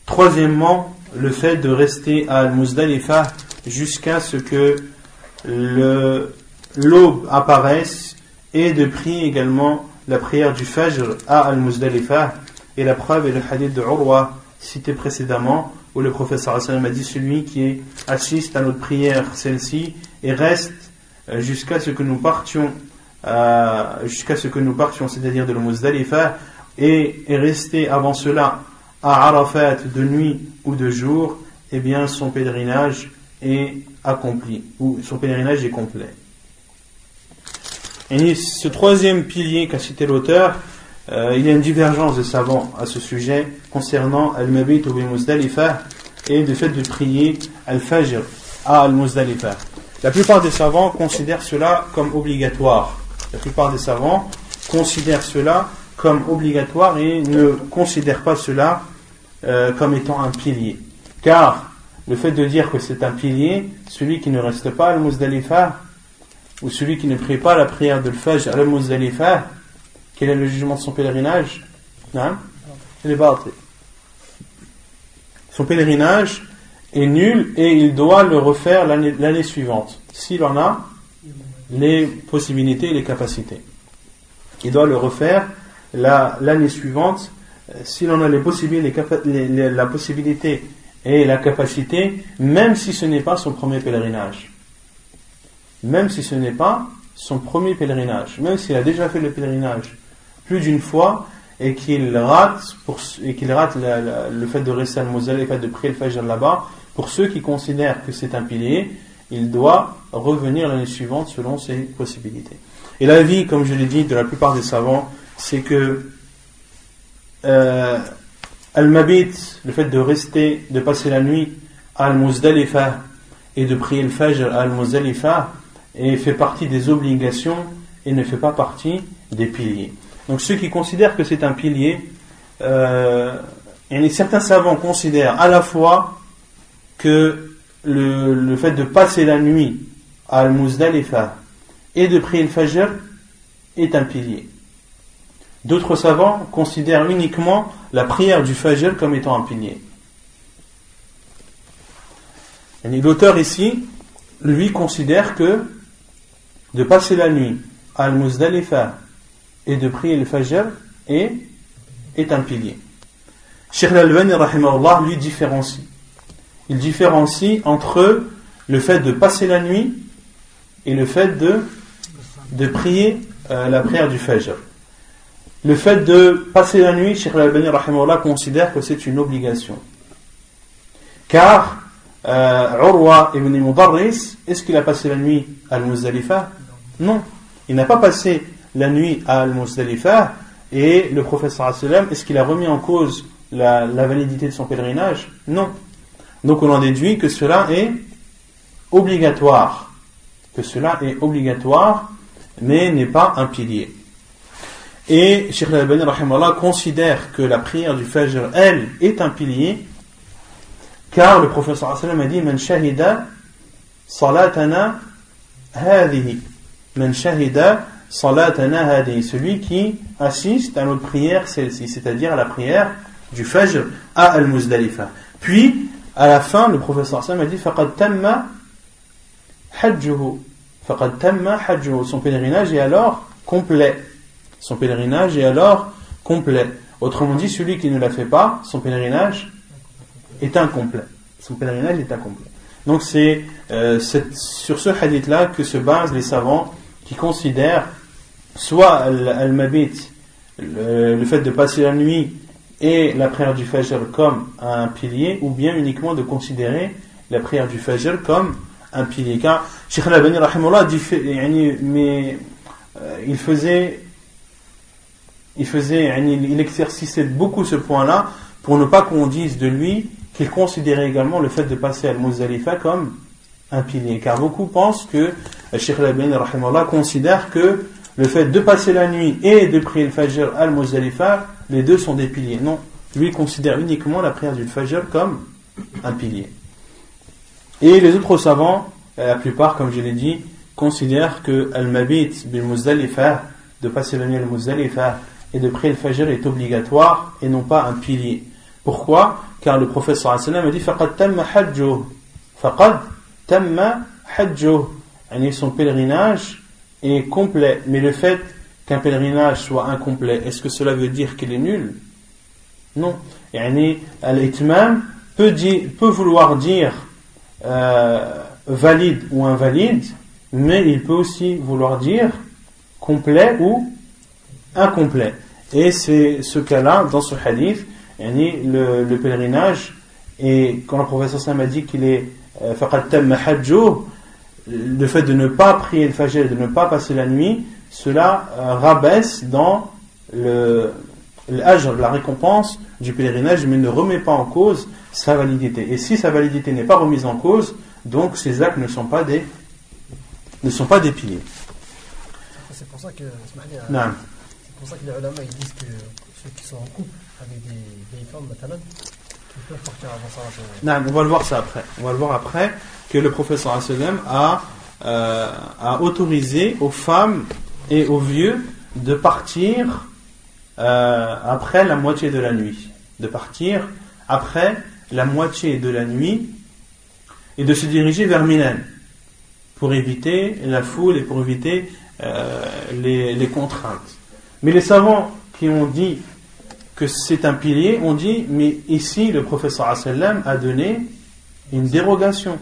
Troisièmement, le fait de rester à Al-Muzdalifa jusqu'à ce que l'aube apparaisse et de prier également la prière du Fajr à Al-Muzdalifah. Et la preuve est le hadith de Urwa cité précédemment, où le professeur Hassan a dit celui qui assiste à notre prière, celle-ci, et reste euh, jusqu'à ce que nous partions, euh, jusqu'à ce que nous partions, c'est-à-dire de Muzdalifah, et est resté avant cela à Arafat de nuit ou de jour, eh bien son pèlerinage est accompli, ou son pèlerinage est complet. Et ce troisième pilier qu'a cité l'auteur, euh, il y a une divergence de savants à ce sujet concernant Al-Mabit ou Muzdalifa et le fait de prier Al-Fajr à Al-Muzdalifa. La plupart des savants considèrent cela comme obligatoire. La plupart des savants considèrent cela comme obligatoire et ne considèrent pas cela euh, comme étant un pilier. Car le fait de dire que c'est un pilier, celui qui ne reste pas à Al-Muzdalifa, ou celui qui ne prie pas la prière de l'Fajr Al-Muzdalifa, quel est le jugement de son pèlerinage Non Il est Son pèlerinage est nul et il doit le refaire l'année suivante, s'il en a les possibilités et les capacités. Il doit le refaire l'année suivante, euh, s'il en a la possibilité et la capacité, même si ce n'est pas son premier pèlerinage. Même si ce n'est pas son premier pèlerinage, même s'il a déjà fait le pèlerinage plus d'une fois et qu'il rate, pour, et qu'il rate le fait de rester à Moselle et le fait de prier le Fajr là-bas, pour ceux qui considèrent que c'est un pilier, il doit revenir l'année suivante selon ses possibilités. Et l'avis, comme je l'ai dit, de la plupart des savants, c'est que euh, Al-Mabit, le fait de rester, de passer la nuit à Al-Muzdalifa et de prier le Fajr à Al-Muzdalifa, fait partie des obligations et ne fait pas partie des piliers. Donc ceux qui considèrent que c'est un pilier, euh, certains savants considèrent à la fois que le, fait de passer la nuit à Al-Muzdalifa et de prier le Fajr est un pilier. D'autres savants considèrent uniquement la prière du Fajr comme étant un pilier. L'auteur ici, lui, considère que de passer la nuit à Al-Muzdalifa et de prier le Fajr est, un pilier. Sheikh Al-Albani lui différencie. Il différencie entre le fait de passer la nuit et le fait de, de prier euh, la prière du Fajr. Le fait de passer la nuit, Sheikh Al-Albani considère que c'est une obligation. Car euh, Urwa ibn Mudarris, est-ce qu'il a passé la nuit à Al-Muzdalifa? Non. Il n'a pas passé la nuit à Al-Muzdalifa et le professeur est-ce qu'il a remis en cause la, validité de son pèlerinage? Non. Donc on en déduit que cela est obligatoire. Que cela est obligatoire, mais n'est pas un pilier. Et Sheikh al-Albani considère que la prière du Fajr, elle, est un pilier, car le professeur sallam a dit Man shahida salatana hadihi. Man shahida salatana hadihi. Celui qui assiste à notre prière, c'est-à-dire à la prière du Fajr à Al-Muzdalifa. Puis, à la fin, le professeur sallam a dit Faqad tamma hajjuhu. Faqad tamma hajjuhu. Son pèlerinage est alors complet. Son pèlerinage est alors complet. Autrement dit, celui qui ne la fait pas, son pèlerinage est incomplet. Son pèlerinage est incomplet. Donc c'est euh, sur ce hadith-là que se basent les savants qui considèrent soit le, fait de passer la nuit et la prière du Fajr comme un pilier, ou bien uniquement de considérer la prière du Fajr comme un pilier. Car Sheikh al-Albani, mais euh, il faisait, il faisait, il exerçait beaucoup ce point-là pour ne pas qu'on dise de lui qu'il considérait également le fait de passer al-Muzdalifa comme un pilier. Car beaucoup pensent que Sheikh al-Albani considère que le fait de passer la nuit et de prier le Fajr al-Muzdalifa, les deux sont des piliers. Non, lui considère uniquement la prière du Fajr comme un pilier. Et les autres savants, euh, la plupart, comme je l'ai dit, considèrent que al-Mabit bil Muzdalifa, de passer la nuit al-Muzdalifa et de prier le Fajr est obligatoire et non pas un pilier. Pourquoi? Car le professeur a dit tamma hajjuh. Faqad tamma hajjuh. Son pèlerinage est complet, mais le fait qu'un pèlerinage soit incomplet, est-ce que cela veut dire qu'il est nul? Non. Yani, l'itmam peut, peut vouloir dire euh, valide ou invalide, mais il peut aussi vouloir dire complet ou incomplet. Et c'est ce cas-là, dans ce hadith, le, le pèlerinage, et quand le professeur Sam a dit qu'il est euh, le fait de ne pas prier le fajr, de ne pas passer la nuit, cela euh, rabaisse dans le, l'âge, la récompense du pèlerinage, mais ne remet pas en cause sa validité. Et si sa validité n'est pas remise en cause, donc ces actes ne sont pas des, ne sont pas des piliers. C'est pour ça que, pour ça que les ulama disent que ceux qui sont en couple avec des vieilles femmes, ils peuvent partir avant ça. Non, on va le voir ça après. On va le voir après que le professeur a, euh, a autorisé aux femmes et aux vieux de partir euh, après la moitié de la nuit. De partir après la moitié de la nuit et de se diriger vers Minan pour éviter la foule et pour éviter euh, les, contraintes. Mais les savants qui ont dit que c'est un pilier ont dit mais ici le professeur a donné une dérogation,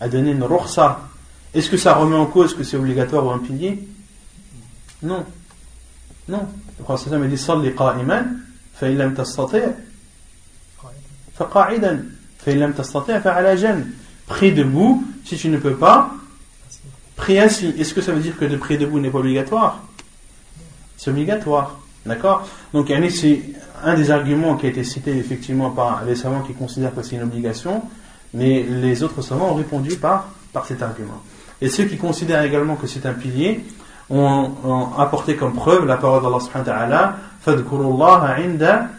a donné une rukhsa. Est-ce que ça remet en cause que c'est obligatoire ou un pilier? Non. Non. Le prophète a dit Salli qa'iman, tastati' fa qa'idan, fa illam tastati' fa ala jan. Prie debout, si tu ne peux pas, prie assis. Est-ce que ça veut dire que de prier debout n'est pas obligatoire? C'est obligatoire. D'accord Donc, c'est un des arguments qui a été cité effectivement par les savants qui considèrent que c'est une obligation, mais les autres savants ont répondu par, par cet argument. Et ceux qui considèrent également que c'est un pilier ont, ont, apporté comme preuve la parole d'Allah subhanahu wa ta'ala فاذكروا inda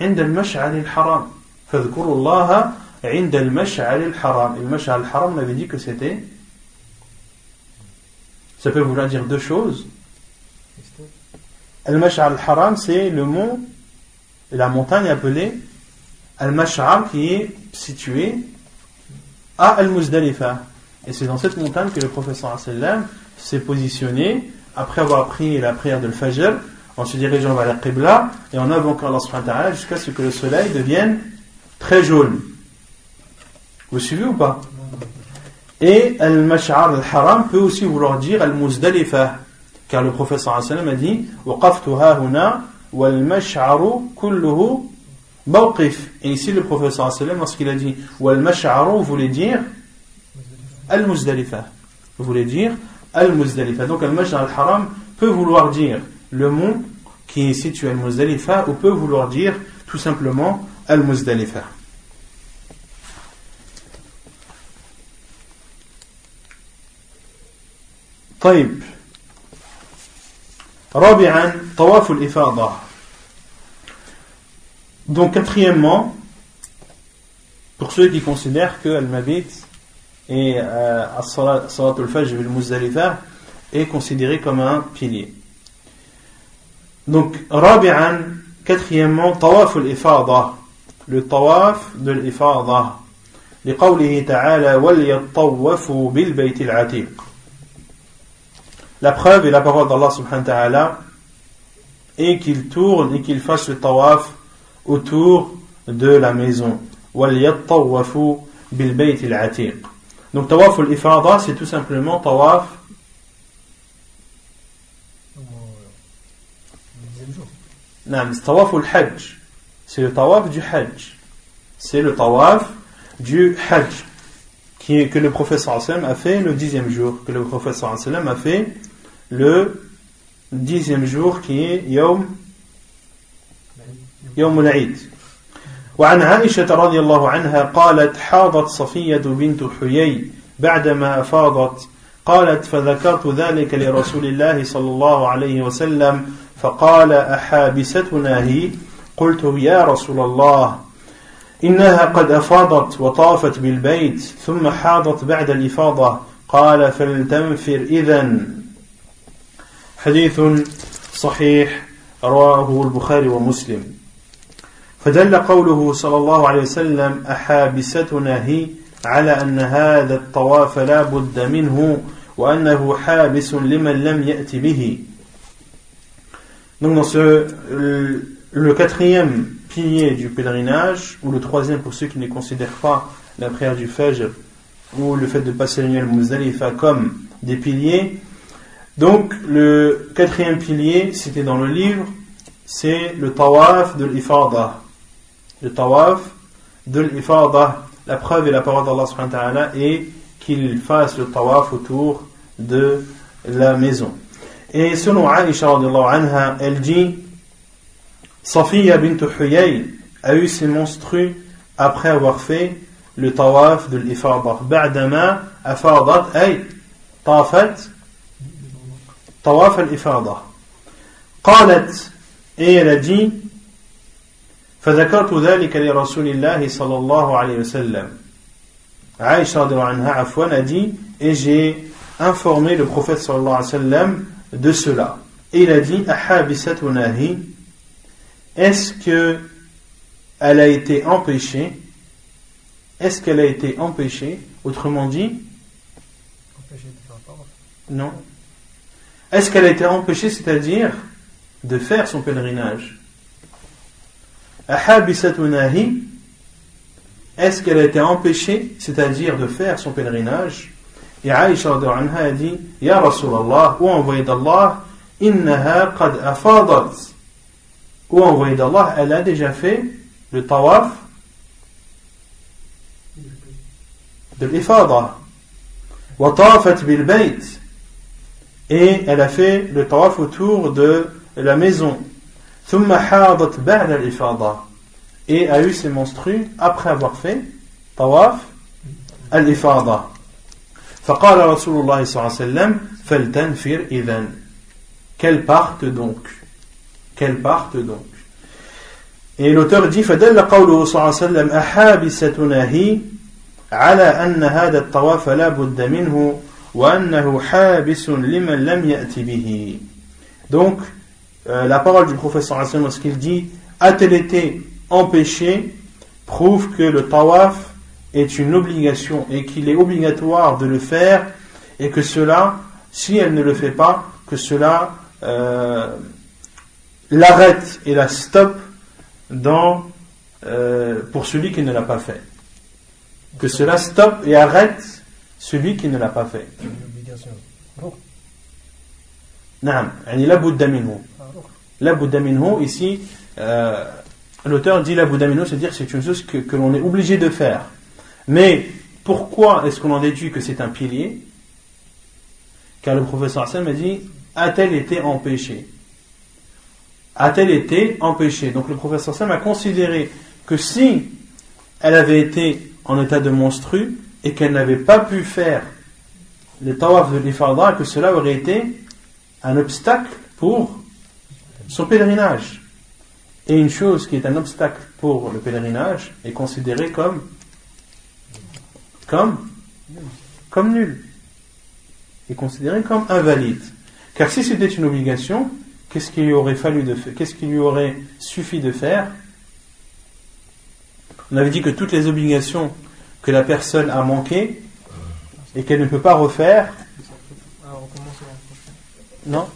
عند المشعر الحرام فاذكروا الله عند المشعر الحرام المشعر الحرام on avait dit que c'était ça peut vouloir dire deux choses Al-Mash'ar al-Haram, c'est le mont, la montagne appelée Al-Mash'ar qui est située à Al-Muzdalifa. Et c'est dans cette montagne que le professeur s'est positionné après avoir pris la prière de l'Fajr en se dirigeant vers la Qibla et en invoquant Allah jusqu'à ce que le soleil devienne très jaune. Vous suivez ou pas? Et Al-Mash'ar al-Haram peut aussi vouloir dire Al-Muzdalifa car le professeur a dit Et ici le professeur lorsqu'il a dit voulait dire Al-Muzdalifa. Voulait dire Al-Muzdalifa. Donc Al-Mash'ar al-Haram peut vouloir dire le mont qui est situé à Al-Muzdalifa ou peut vouloir dire tout simplement Al-Muzdalifa. طيب رابعا طواف الإفاضة donc quatrièmement pour ceux qui considèrent que Al-Mabit et euh, Salat al-Fajr al-Muzdalifa est considéré comme un pilier donc رابعا quatrièmement طواف الإفاضة le tawaf de l'ifada لقوله تعالى وليطوفوا بالبيت العتيق la preuve est la parole d'Allah subhanahu wa ta'ala et qu'il tourne et qu'il fasse le tawaf autour de la maison. Donc tawaf al-ifada c'est tout simplement tawaf tawaf al-hajj. C'est le tawaf du hajj. C'est le tawaf du hajj que le prophète a fait le dixième jour, que le prophète a fait le dixième jour qui est يوم يوم العيد وعن عائشة رضي الله عنها قالت حاضت صفية بنت حيي بعدما أفاضت قالت فذكرت ذلك لرسول الله صلى الله عليه وسلم فقال أحابستنا هي قلت يا رسول الله إنها قد أفاضت وطافت بالبيت ثم حاضت بعد الإفاضة قال فلتنفر إذن حديث صحيح رواه البخاري ومسلم فدل قوله صلى الله عليه وسلم أحابستنا هي على أن هذا الطواف لا بد منه وأنه حابس لمن لم يأت به Donc dans ce, le quatrième pilier du pèlerinage, ou le troisième pour ceux qui ne considèrent pas la prière du Fajr, ou le fait de passer la nuit al comme des piliers. Donc le quatrième pilier, c'était dans le livre, c'est le tawaf de l'ifada. Le tawaf de l'ifada. La preuve et la parole d'Allah subhanahu est qu'il fasse le tawaf autour de la maison. Et selon Aisha anha, elle dit Safiya bint Huyay a eu ses monstrues après avoir fait le tawaf de l'ifada. Ba'dama afadat ay tafat tawaf al-ifada. قالت et elle a dit فذكرت ذلك لرسول الله صلى الله عليه وسلم Aïcha anha afwan a dit et j'ai informé le prophète sallallahu alayhi wa sallam de cela. Et il a dit Est-ce que elle a été empêchée Est-ce qu'elle a été empêchée Autrement dit Non. Est-ce qu'elle a été empêchée, c'est-à-dire de faire son pèlerinage? Est-ce qu'elle a été empêchée, c'est-à-dire de faire son pèlerinage? Et Aïcha a dit Ya Rasulallah, ou envoyé d'Allah, innaha qad afadat. Ou envoyé d'Allah, elle a déjà fait le tawaf de l'ifada. Wa tafat bil bayt. Et elle a fait le tawaf autour de la maison. et a eu ses menstrues après avoir fait tawaf al-ifada. فقال رسول الله صلى الله عليه وسلم فلتنفر إذن Qu'elle parte donc Qu'elle parte donc Et l'auteur dit فدل قوله صلى الله عليه وسلم أحابستنا هي على أن هذا الطواف لا بد منه Donc, euh, la parole du professeur lorsqu'il dit a-t-elle été empêchée prouve que le tawaf est une obligation et qu'il est obligatoire de le faire et que cela, si elle ne le fait pas, que cela euh, l'arrête et la stoppe euh, pour celui qui ne l'a pas fait. Que cela stoppe et arrête celui qui ne l'a pas fait. La ici, euh, l'auteur dit la c'est-à-dire c'est une chose que, que l'on est obligé de faire. Mais pourquoi est-ce qu'on en déduit que c'est un pilier? Car le professeur Hassan m'a dit a-t-elle été empêchée? A-t-elle été empêchée? Donc le professeur Hassan a considéré que si elle avait été en état de monstru et qu'elle n'avait pas pu faire le tawaf de l'Ifardra, que cela aurait été un obstacle pour son pèlerinage. Et une chose qui est un obstacle pour le pèlerinage est considérée comme comme, comme. Est considéré comme invalide. Car si c'était une obligation, qu'est-ce qu'il lui aurait fallu de Qu'est-ce qu'il lui aurait suffi de faire? On avait dit que toutes les obligations que la personne a manquées et qu'elle ne peut pas refaire. Non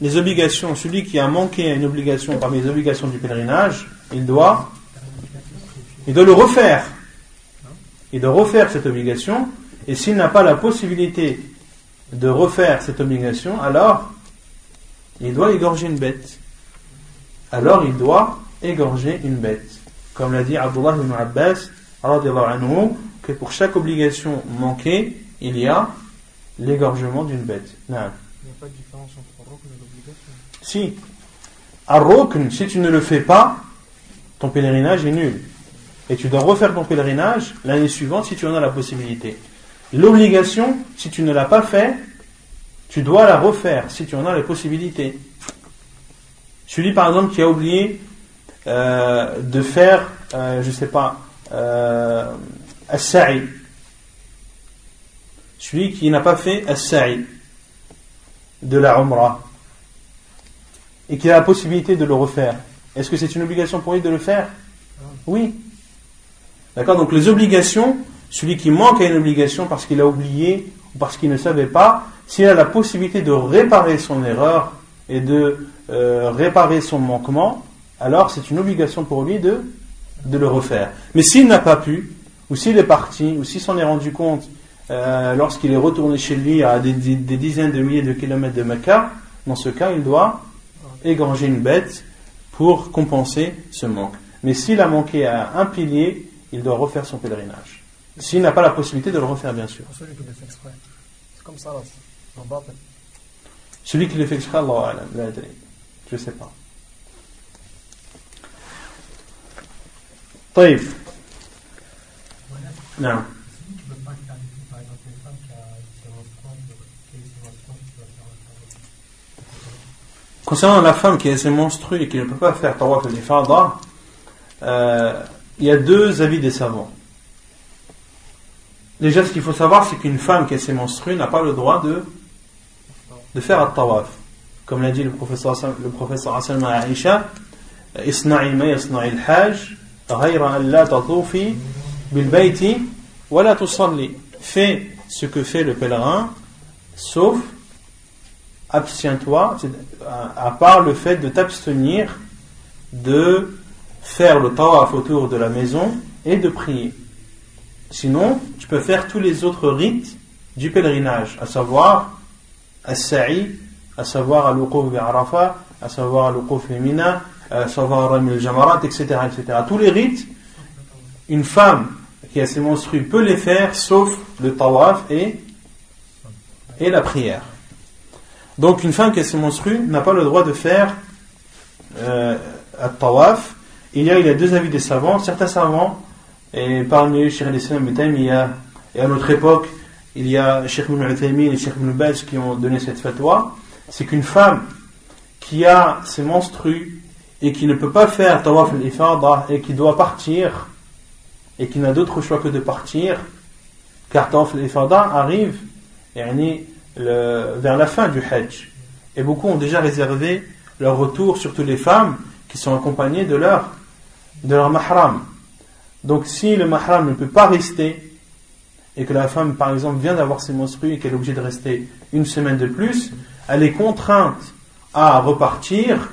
Les obligations, celui qui a manqué une obligation parmi les obligations du pèlerinage, il doit, il doit le refaire et de refaire cette obligation. Et s'il n'a pas la possibilité de refaire cette obligation, alors il doit égorger une bête. Alors il doit égorger une bête. Comme l'a dit Abdullah ibn Abbas, anhu, que pour chaque obligation manquée, il y a l'égorgement d'une bête. Il n'y a pas de différence entre rukn et l'obligation Si. À si tu ne le fais pas, ton pèlerinage est nul et tu dois refaire ton pèlerinage l'année suivante si tu en as la possibilité. L'obligation, si tu ne l'as pas fait, tu dois la refaire si tu en as la possibilité. Celui par exemple qui a oublié euh, de faire, euh, je ne sais pas, euh, as-sa'i. Celui qui n'a pas fait as-sa'i de la umrah et qui a la possibilité de le refaire. Est-ce que c'est une obligation pour lui de le faire? Oui. D'accord Donc les obligations, celui qui manque à une obligation parce qu'il a oublié ou parce qu'il ne savait pas, s'il a la possibilité de réparer son erreur et de euh, réparer son manquement, alors c'est une obligation pour lui de, de le refaire. Mais s'il n'a pas pu, ou s'il est parti, ou s'il s'en est rendu compte euh, lorsqu'il est retourné chez lui à des, dizaines de milliers de kilomètres de Mecca, dans ce cas, il doit égorger une bête pour compenser ce manque. Mais s'il a manqué à un pilier, il doit refaire son pèlerinage. S'il n'a pas la possibilité de le refaire, bien sûr. Celui qui le fait exprès. C'est comme ça, Celui qui le fait exprès, Allah, je ne sais pas. طيب نعم Concernant la femme qui est ses menstrues et qui ne peut pas faire tawaf al-ifada, euh, il y a deux avis des savants. Déjà, ce qu'il faut savoir, c'est qu'une femme qui est ses menstrues n'a pas le droit de, de faire un tawaf. Comme l'a dit le professeur, le professeur Hassan à Aisha, Isna'i ma yasna'i al-hajj, ghayra an la tatufi bil bayti wa la tusalli. Fais ce que fait le pèlerin, sauf abstiens-toi, à part le fait de t'abstenir de faire le tawaf autour de la maison et de prier. Sinon, tu peux faire tous les autres rites du pèlerinage, à savoir as-sa'i, à savoir al-wuquf Arafat, à savoir al-wuquf Mina, à savoir al jamarat, etc., etc. Tous les rites, une femme qui a ses menstrues peut les faire, sauf le tawaf et, et la prière. Donc une femme qui a ses menstrues n'a pas le droit de faire euh, tawaf. Il y, a, il y a deux avis des savants. Certains savants, et parmi eux, Cheikh al-Islam et à notre époque, il y a Cheikh Ibn et Cheikh Ibn Baz qui ont donné cette fatwa, c'est qu'une femme qui a ses menstrues et qui ne peut pas faire tawaf et qui doit partir et qui n'a d'autre choix que de partir, car tawaf al-ifada arrive, yani, vers la fin du Hajj. Et beaucoup ont déjà réservé leur retour, surtout les femmes qui sont accompagnées de leur, de leur mahram. Donc si le mahram ne peut pas rester, et que la femme par exemple vient d'avoir ses menstrues et qu'elle est obligée de rester une semaine de plus, elle est contrainte à repartir.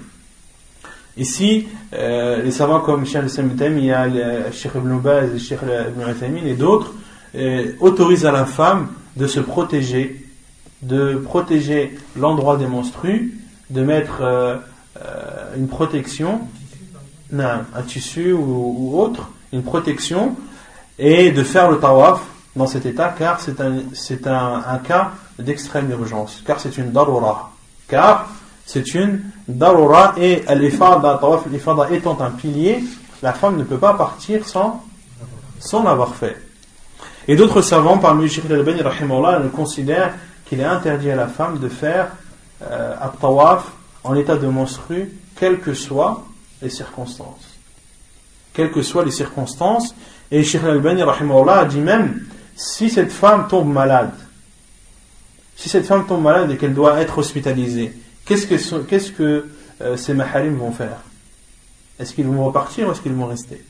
Ici, euh, les savants comme Cheikh al il y a Cheikh Ibn Baz, Cheikh Ibn et d'autres, euh, autorisent à la femme de se protéger de protéger l'endroit des menstrues, de mettre euh, une protection, un, tissu ou, autre, une protection, et de faire le tawaf dans cet état, car c'est un, un, un cas d'extrême urgence, car c'est une darura. Car c'est une darura, et l'ifada, étant un pilier, la femme ne peut pas partir sans, sans l'avoir fait. Et d'autres savants, parmi les Sheikh al-Bani, considèrent qu'il est interdit à la femme de faire euh, en état de menstru, quelles que soient les circonstances. Quelles que soient les circonstances. Et Sheikh Al-Bani a dit même si cette femme tombe malade, si cette femme tombe malade et qu'elle doit être hospitalisée, qu'est-ce que, euh, ces maharim vont faire? Est-ce qu'ils vont repartir ou est-ce qu'ils vont rester?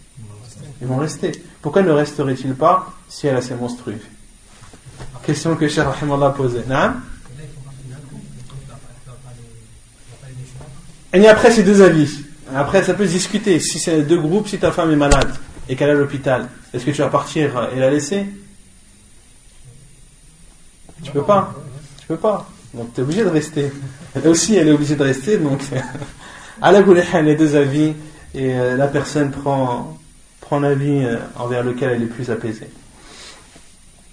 Ils vont rester. Pourquoi ne resteraient-ils pas si elle a ses menstrues Question que Cheikh Rahimullah posait. Et après, c'est deux avis. Après, ça peut se discuter. Si c'est deux groupes, si ta femme est malade et qu'elle est à l'hôpital, est-ce que tu vas partir et la laisser? Tu peux pas. Tu peux pas. Donc, tu es obligé de rester. Elle aussi, elle est obligée de rester. Donc, *laughs* à la les deux avis et euh, la personne prend, prend l'avis euh, envers lequel elle est plus apaisée.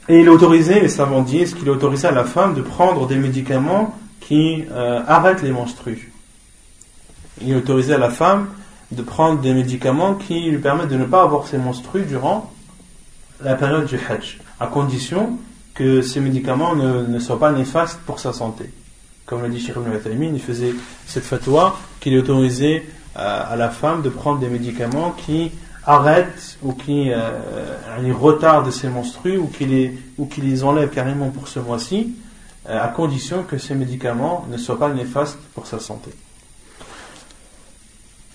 Et il est les savants disent qu'il est à la femme de prendre des médicaments qui euh, arrêtent les menstrues. Il est à la femme de prendre des médicaments qui lui permettent de ne pas avoir ses menstrues durant la période du Hajj, à condition que ces médicaments ne, soient pas néfastes pour sa santé. Comme l'a dit Sheikh Ibn il faisait cette fatwa qu'il est autorisé à, la femme de prendre des médicaments qui arrête ou qui euh, retarde ses menstrues ou qui les, ou qui les enlève carrément pour ce mois-ci, euh, à condition que ces médicaments ne soient pas néfastes pour sa santé.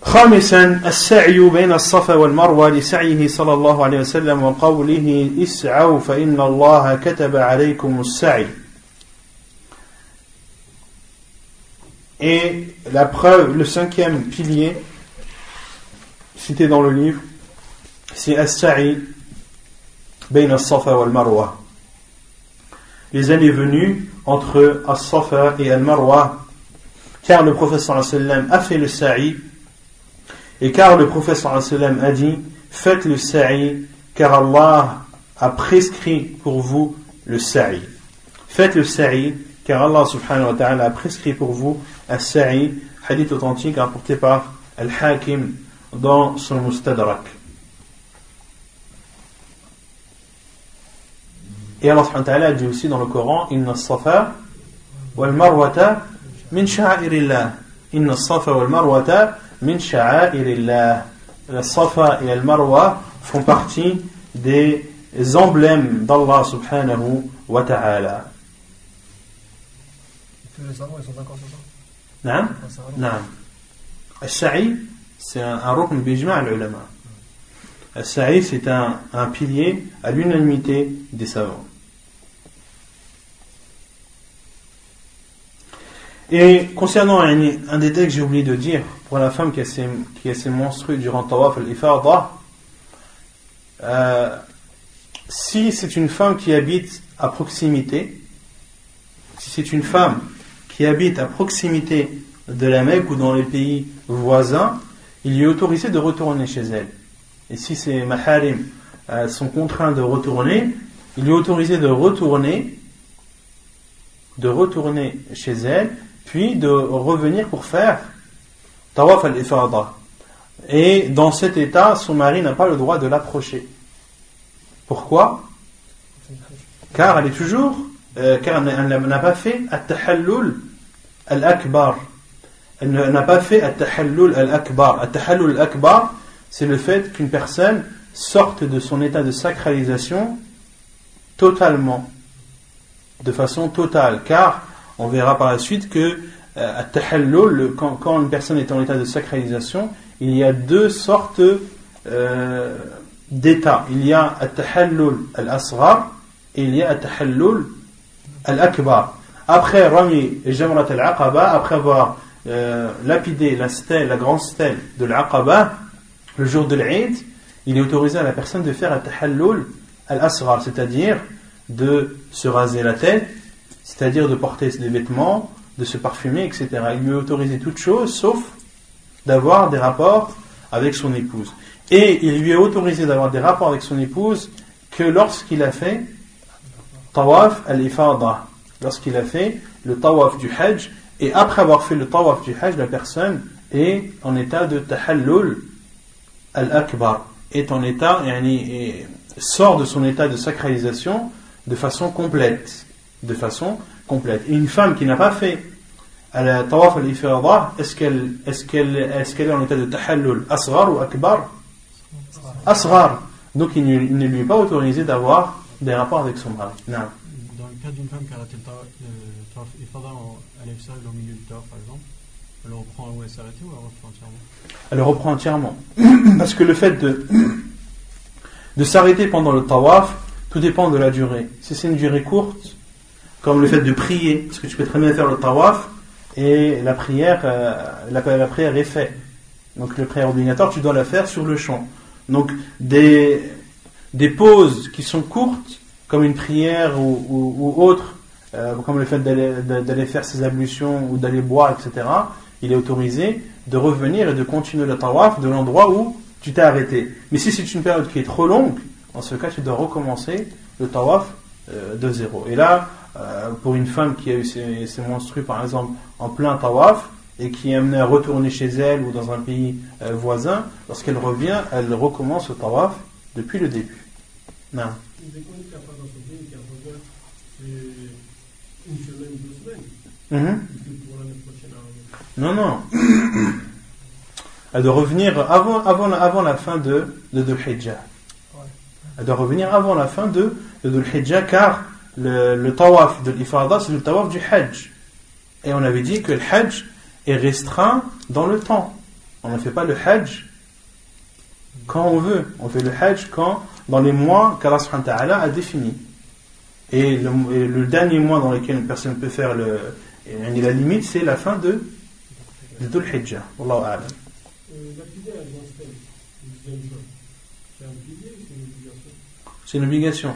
خامسا السعي بين الصفا والمروة لسعيه صلى الله عليه وسلم وقوله اسعوا فإن الله كتب عليكم السعي Et la preuve, le cinquième pilier, cité dans le livre, c'est As-Sa'i Bain As-Safa wal Marwa. Les années venues entre As-Safa et Al-Marwa, car le professeur sallam a fait le Sa'i, et car le sallam a dit Faites le Sa'i, car Allah a prescrit pour vous le Sa'i. Faites le Sa'i, car Allah subhanahu wa ta'ala a prescrit pour vous un Sa'i, hadith authentique rapporté par Al-Hakim dans son Mustadrak. Et Allah subhanahu wa ta'ala dit aussi dans le Coran Inna safa wal marwata min sha'irillah. Inna safa wal marwata min. La Safa et la Marwa font partie des emblèmes d'Allah subhanahu wa ta'ala. Tous les savants, ils sont d'accord sur ça? Non Non. Al-Sa'i, c'est un, rukn bijma' al-ulama. Al-Sa'i, c'est un pilier à l'unanimité des savants. Et concernant un, un des textes que j'ai oublié de dire, pour la femme qui a ses, qui a ses menstrues durant Tawaf al-Ifada, euh, si c'est une femme qui habite à proximité, si c'est une femme qui habite à proximité de la Mecque ou dans les pays voisins, il est autorisé de retourner chez elle. Et si ces maharim euh, sont contraints de retourner, il est autorisé de retourner, de retourner chez elle, puis de revenir pour faire tawaf al-ifada. Et dans cet état, son mari n'a pas le droit de l'approcher. Pourquoi? Car elle est toujours euh, car elle n'a pas fait at-tahallul al-akbar. Elle n'a pas fait at-tahallul al-akbar. At-tahallul al-akbar, c'est le fait qu'une personne sorte de son état de sacralisation totalement, de façon totale. Car on verra par la suite que euh, at-tahallul, quand, une personne est en état de sacralisation, il y a deux sortes euh, d'états. Il y a at-tahallul al-asghar et il y a at-tahallul al-akbar. Après al-Aqaba, après avoir euh, lapidé la stèle, la grande stèle de l'Aqaba, le jour de l'Eid, il est autorisé à la personne de faire al-tahallul al-asghar, c'est-à-dire de se raser la tête, c'est-à-dire de porter des vêtements, de se parfumer, etc. Il lui est autorisé toute chose sauf d'avoir des rapports avec son épouse. Et il lui est autorisé d'avoir des rapports avec son épouse que lorsqu'il a fait tawaf al-ifada, lorsqu'il a fait le tawaf du hajj, et après avoir fait le tawaf du hajj, la personne est en état de tahallul al-akbar, est en état, et sort de son état de sacralisation de façon complète. De façon complète. Et une femme qui n'a pas fait le tawaf al-ifada, est-ce qu'elle est, qu'elle est, qu'elle est en état de tahallul asghar ou akbar? Asghar. Donc il ne, lui est pas autorisé d'avoir des rapports avec son mari. Non. Dans le cas d'une femme qui a raté le tawaf elle est seule au milieu du tawaf par exemple, elle reprend où elle s'est arrêtée ou elle reprend entièrement? Elle reprend entièrement. *clears throat* Parce que le fait de, de s'arrêter pendant le tawaf, tout dépend de la durée. Si c'est une durée courte, comme le fait de prier, parce que tu peux très bien faire le tawaf et la prière, euh, la, la, prière est faite. Donc le prière obligatoire, tu dois la faire sur le champ. Donc des, des pauses qui sont courtes, comme une prière ou autre, euh, comme le fait d'aller faire ses ablutions ou d'aller boire, etc., il est autorisé de revenir et de continuer le tawaf de l'endroit où tu t'es arrêté. Mais si c'est une période qui est trop longue, en ce cas, tu dois recommencer le tawaf euh, de zéro. Et là, euh, pour une femme qui a eu ses, ses menstrues, par exemple, en plein tawaf, et qui est amenée à retourner chez elle ou dans un pays euh, voisin, lorsqu'elle revient, elle recommence le tawaf depuis le début. Non. Mmh. Non, non. Elle doit revenir avant, avant, avant la fin de, de Dhul Hijjah. Elle doit revenir avant la fin de, de Dhul Hijjah car le, tawaf de l'Ifada c'est le tawaf du Hajj. Et on avait dit que le Hajj est restreint dans le temps. On ne fait pas le Hajj quand on veut. On fait le Hajj quand, dans les mois qu'Allah a définis. Et le, dernier mois dans lequel une personne peut faire le, la limite, c'est la fin de de Dhul Hijjah. C'est une obligation.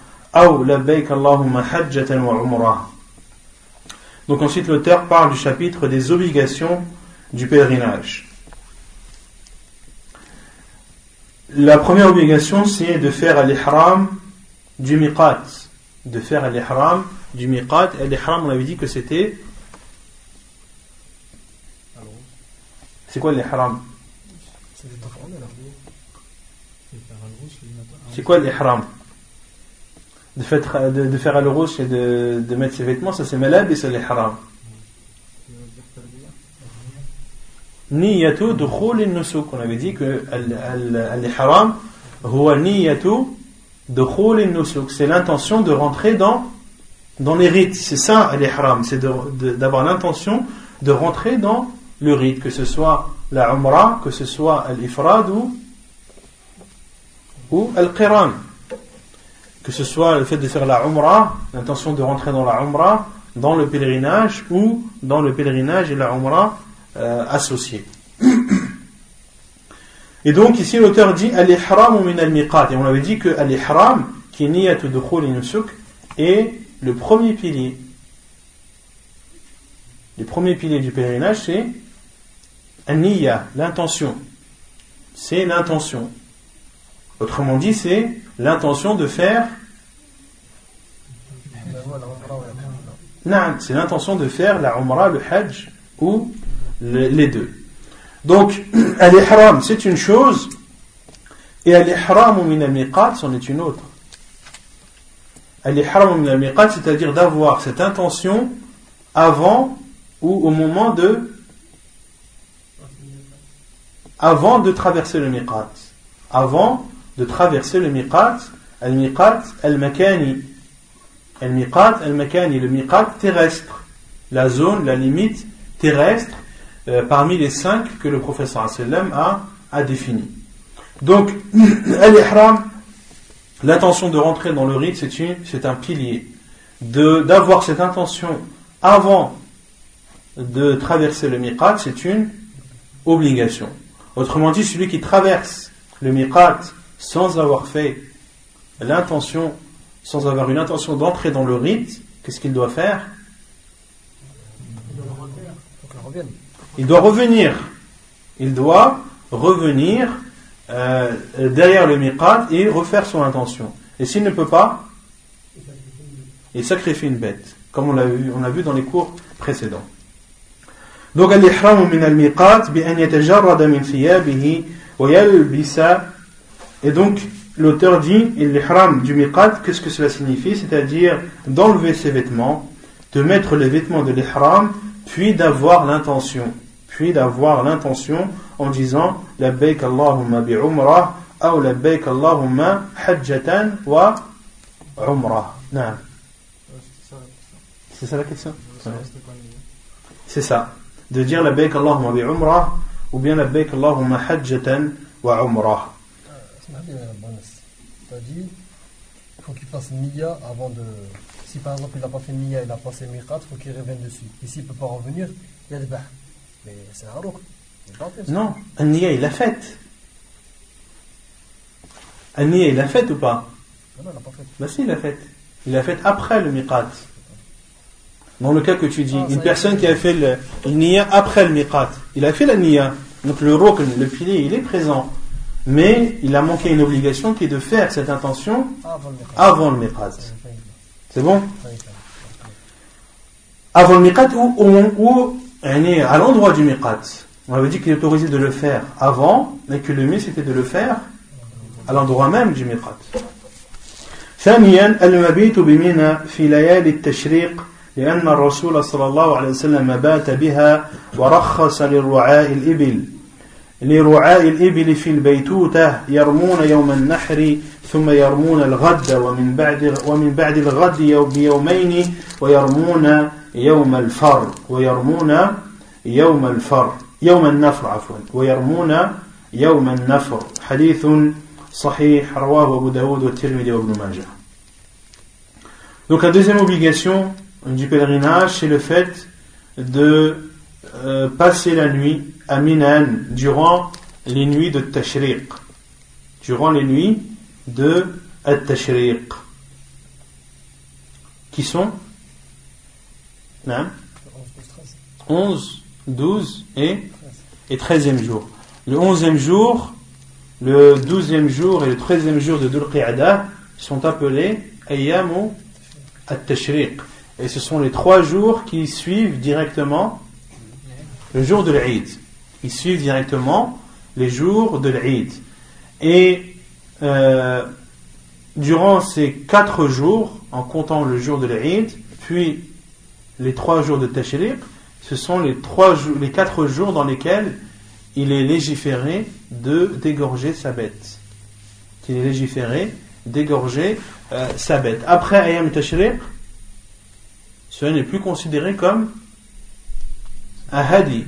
Aou labbayk Allahumma hajjatan wa umrah. Donc ensuite l'auteur parle du chapitre des obligations du pèlerinage. La première obligation c'est de faire l'ihram du miqat. De faire l'ihram du miqat. L'ihram on avait dit que c'était... C'est quoi l'ihram? C'est quoi l'ihram? De faire, de, de faire à rouge et de, mettre ses vêtements, ça c'est malab et c'est l'ihram. Niyatu dukhul nusuk. On avait dit que l'ihram, huwa niyatu dukhul nusuk. C'est l'intention de rentrer dans, dans les rites. C'est ça l'ihram. C'est d'avoir l'intention de rentrer dans le rite, que ce soit la Umrah, que ce soit l'Ifrad ou, ou Al-Qiran. Que ce soit le fait de faire la Umrah, l'intention de rentrer dans la Umrah, dans le pèlerinage ou dans le pèlerinage et la Umrah euh, associés. *coughs* Et donc ici l'auteur dit Al-Ihram min al-Miqat. Et on avait dit que Al-Ihram, qui est Niyat Nusuk, est le premier pilier. Le premier pilier du pèlerinage, c'est Niya, l'intention. C'est l'intention. Autrement dit, c'est l'intention de faire. C'est l'intention de faire la Umrah, le Hajj ou les deux. Donc, *clears throat* al-ihram, c'est une chose, et al-ihram min al-miqat, c'en est une autre. Al-ihram min al-miqat, c'est-à-dire d'avoir cette intention avant ou au moment de avant de traverser le miqat. Avant de traverser le miqat, al-miqat al-makani. Al-miqat al-makani, le miqat terrestre. La zone, la limite terrestre euh, parmi les cinq que le professeur a, a défini. Donc, *clears throat* al-ihram, l'intention de rentrer dans le rite, c'est un pilier. D'avoir cette intention avant de traverser le miqat, c'est une obligation. Autrement dit, celui qui traverse le miqat sans avoir fait l'intention, sans avoir une intention d'entrer dans le rite, qu'est-ce qu'il doit faire? Il doit revenir. Il doit revenir euh, derrière le miqat et refaire son intention. Et s'il ne peut pas, il sacrifie une bête, comme on l'a vu, vu dans les cours précédents. Donc, min al-miqat bi an. Et donc, l'auteur dit, l'ihram du miqat, qu'est-ce que cela signifie? C'est-à-dire d'enlever ses vêtements, de mettre les vêtements de l'ihram, puis d'avoir l'intention. Puis d'avoir l'intention en disant, labbaik Allahumma bi umrah, ou labbaik Allahumma hajjatan wa umrah. C'est ça la question? C'est ça de dire la baik Allahumma bi umrah ou bien la baik Allahumma hajjatan wa umrah. C'est-à-dire, il faut qu'il fasse niya avant de. Si par exemple il n'a pas fait niya, il n'a pas fait miqat, il faut qu'il revienne dessus. Et s'il ne peut pas revenir, il y a des Mais c'est un rouk. Non, un niya il l'a fait. Un niya il l'a fait ou pas? Non, il l'a pas fait. Bah si, il l'a fait. Il l'a fait après le miqat. Dans le cas que tu dis, ah, une personne qui a fait le, niya après le miqat, il a fait la niya, donc le rukn, le pilier, il est présent, mais il a manqué une obligation qui est de faire cette intention avant le miqat. C'est bon Avant le miqat ou, ou, à l'endroit du miqat. On avait dit qu'il est autorisé de le faire avant, mais que le mieux c'était de le faire à l'endroit même du miqat. ثانيا المبيت بمنى في ليالي التشريق لأن الرسول صلى الله عليه وسلم بات بها ورخص للرعاء الإبل لرعاء الإبل في البيتوتة يرمون يوم النحر ثم يرمون الغد ومن بعد ومن بعد الغد بيومين ويرمون يوم الفر ويرمون يوم الفر يوم النفر عفوا ويرمون يوم النفر حديث صحيح رواه أبو داود والترمذي وابن ماجه. Donc la deuxième obligation du pèlerinage, c'est le fait de euh, passer la nuit à Minan durant les nuits de Tashriq. Durant les nuits de Tashriq. Qui sont? 11, 12 et, et 13e jour. Le 11e jour, le 12e jour et le 13e jour de Dhul sont appelés Ayyamu at-Tashriq. Et ce sont les trois jours qui suivent directement le jour de l'Eid. Ils suivent directement les jours de l'Eid. Et euh, durant ces quatre jours, en comptant le jour de l'Eid, puis les trois jours de Tashriq, ce sont les, quatre jours dans lesquels il est légiféré de dégorger sa bête. Il est légiféré d'égorger euh, sa bête. Après Ayam Tashriq, ce n'est plus considéré comme un hadi.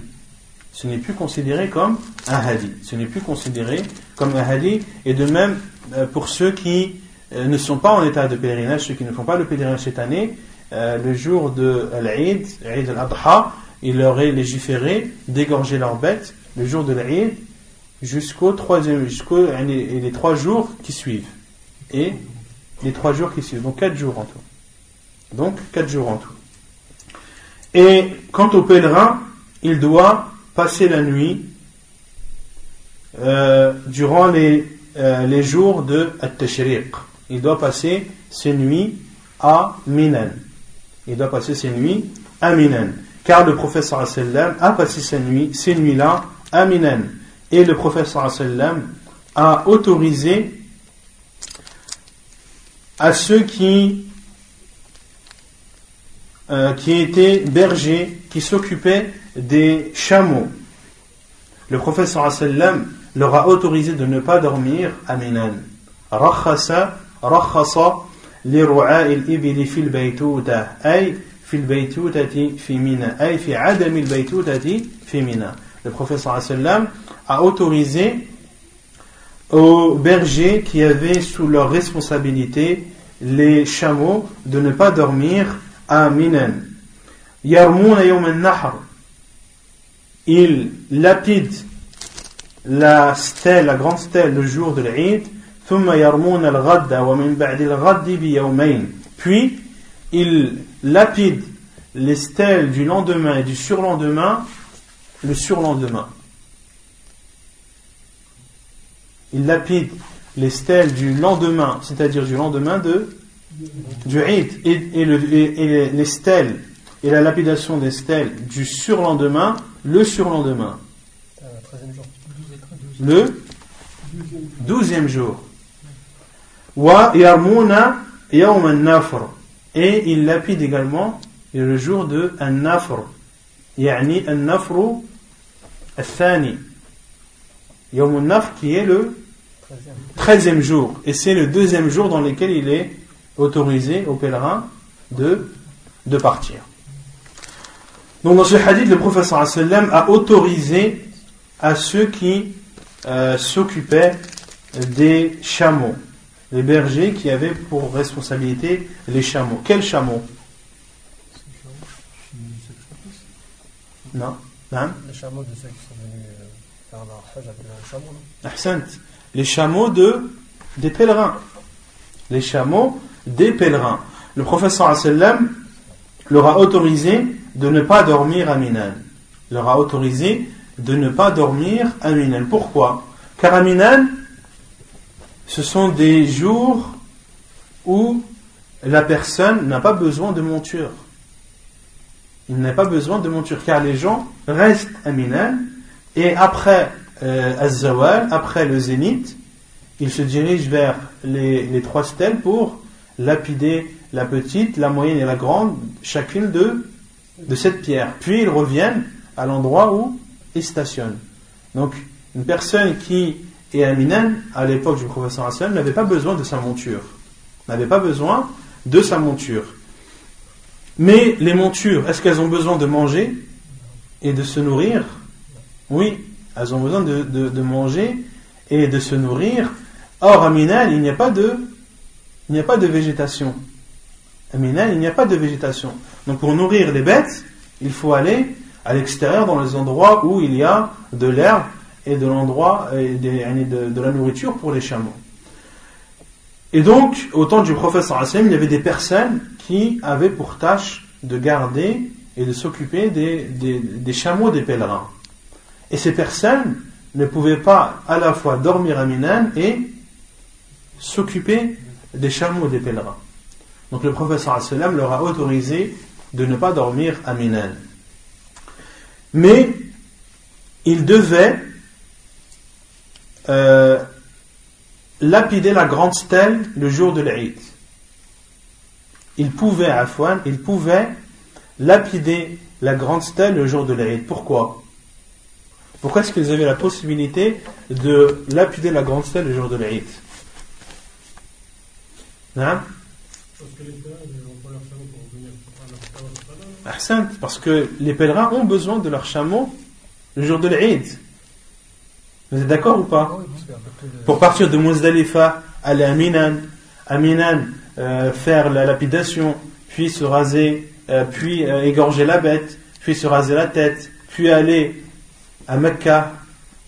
Ce n'est plus considéré comme un hadi. Ce n'est plus considéré comme un. Et de même, euh, pour ceux qui euh, ne sont pas en état de pèlerinage, ceux qui ne font pas le pèlerinage cette année, le jour de l'Aïd, l'Aïd al-Adha, il leur est légiféré d'égorger leur bête le jour de l'Aïd jusqu'au troisième, jusqu'au les trois jours qui suivent. Et les trois jours qui suivent. Donc quatre jours en tout. Donc quatre jours en tout. Et quant au pèlerin, il doit passer la nuit euh, durant les, euh, les jours de At-Tashriq. Il doit passer ses nuits à Minan. Il doit passer ses nuits à Minan. Car le professeur a passé ses nuits, ces nuits-là à Minan. Et le professeur a autorisé à ceux qui euh, qui étaient bergers, qui s'occupaient des chameaux. Le professeur sallam leur a autorisé de ne pas dormir à Minan. Rakhasa, rakhasa لرعاء الإبل في البيتوتة أي في البيتوتة في منى أي في عدم البيتوتة في منى Le professeur sallam a autorisé aux bergers qui avaient sous leur responsabilité les chameaux de ne pas dormir Aminan. Yarmouna yawm al-nahr. il lapide la stèle, la grande stèle, le jour de l'Eid, puis il lapide les stèles du lendemain et du surlendemain, le surlendemain. Il lapide les stèles du lendemain, c'est-à-dire du lendemain de, du Eid, et, et les stèles et la lapidation des stèles du surlendemain, le surlendemain. Le douzième jour. Et il lapide également le jour de an-nafr. Yani an-nafru al-thani. Yawm nafr qui est le treizième jour. Et c'est le deuxième jour dans lequel il est autorisé aux pèlerins de, de partir. Donc dans ce hadith, le professeur a autorisé à ceux qui euh, s'occupaient des chameaux, les bergers qui avaient pour responsabilité les chameaux. Quels chameaux? Non Les chameaux de ceux qui sont venus euh, faire leur hajj avec chameau. Les chameaux de, des pèlerins. Les chameaux des pèlerins. Le professeur sallam leur a autorisé de ne pas dormir à Minan. Leur a autorisé de ne pas dormir à Minan. Pourquoi? Car à Minan, ce sont des jours où la personne n'a pas besoin de monture. Il n'a pas besoin de monture car les gens restent à Minan et après euh, après le zénith, ils se dirigent vers les, les trois stèles pour lapider la petite, la moyenne et la grande, chacune de, de cette pierre. Puis ils reviennent à l'endroit où ils stationnent. Donc, une personne qui est à Minan, à l'époque du professeur Hassan, n'avait pas besoin de sa monture. N'avait pas besoin de sa monture. Mais les montures, est-ce qu'elles ont besoin de manger et de se nourrir? Oui, elles ont besoin de, manger et de se nourrir. Or, à Minan, il n'y a pas de, il n'y a pas de végétation. À Minan, il n'y a pas de végétation. Donc, pour nourrir les bêtes, il faut aller à l'extérieur dans les endroits où il y a de l'herbe et de l'endroit de, la nourriture pour les chameaux. Et donc, au temps du prophète il y avait des personnes qui avaient pour tâche de garder et de s'occuper des, des, des, chameaux des pèlerins. Et ces personnes ne pouvaient pas à la fois dormir à Minan et s'occuper des chameaux des pèlerins. Donc le prophète leur a autorisé de ne pas dormir à Minan. Mais il devait euh, lapider la grande stèle le jour de l'Aïd. Il pouvait, à Afouane, il pouvait lapider la grande stèle le jour de l'Aïd. Pourquoi? Pourquoi est-ce qu'ils avaient la possibilité de lapider la grande stèle le jour de l'Aïd hein? Parce que les pèlerins ont besoin de leur chameau le jour de l'Aïd. Vous êtes d'accord ou pas? Pour partir de Muzdalifa, aller à Minan, à Minan, euh, faire la lapidation, puis se raser, euh, puis euh, égorger la bête, puis se raser la tête, puis aller à Mecca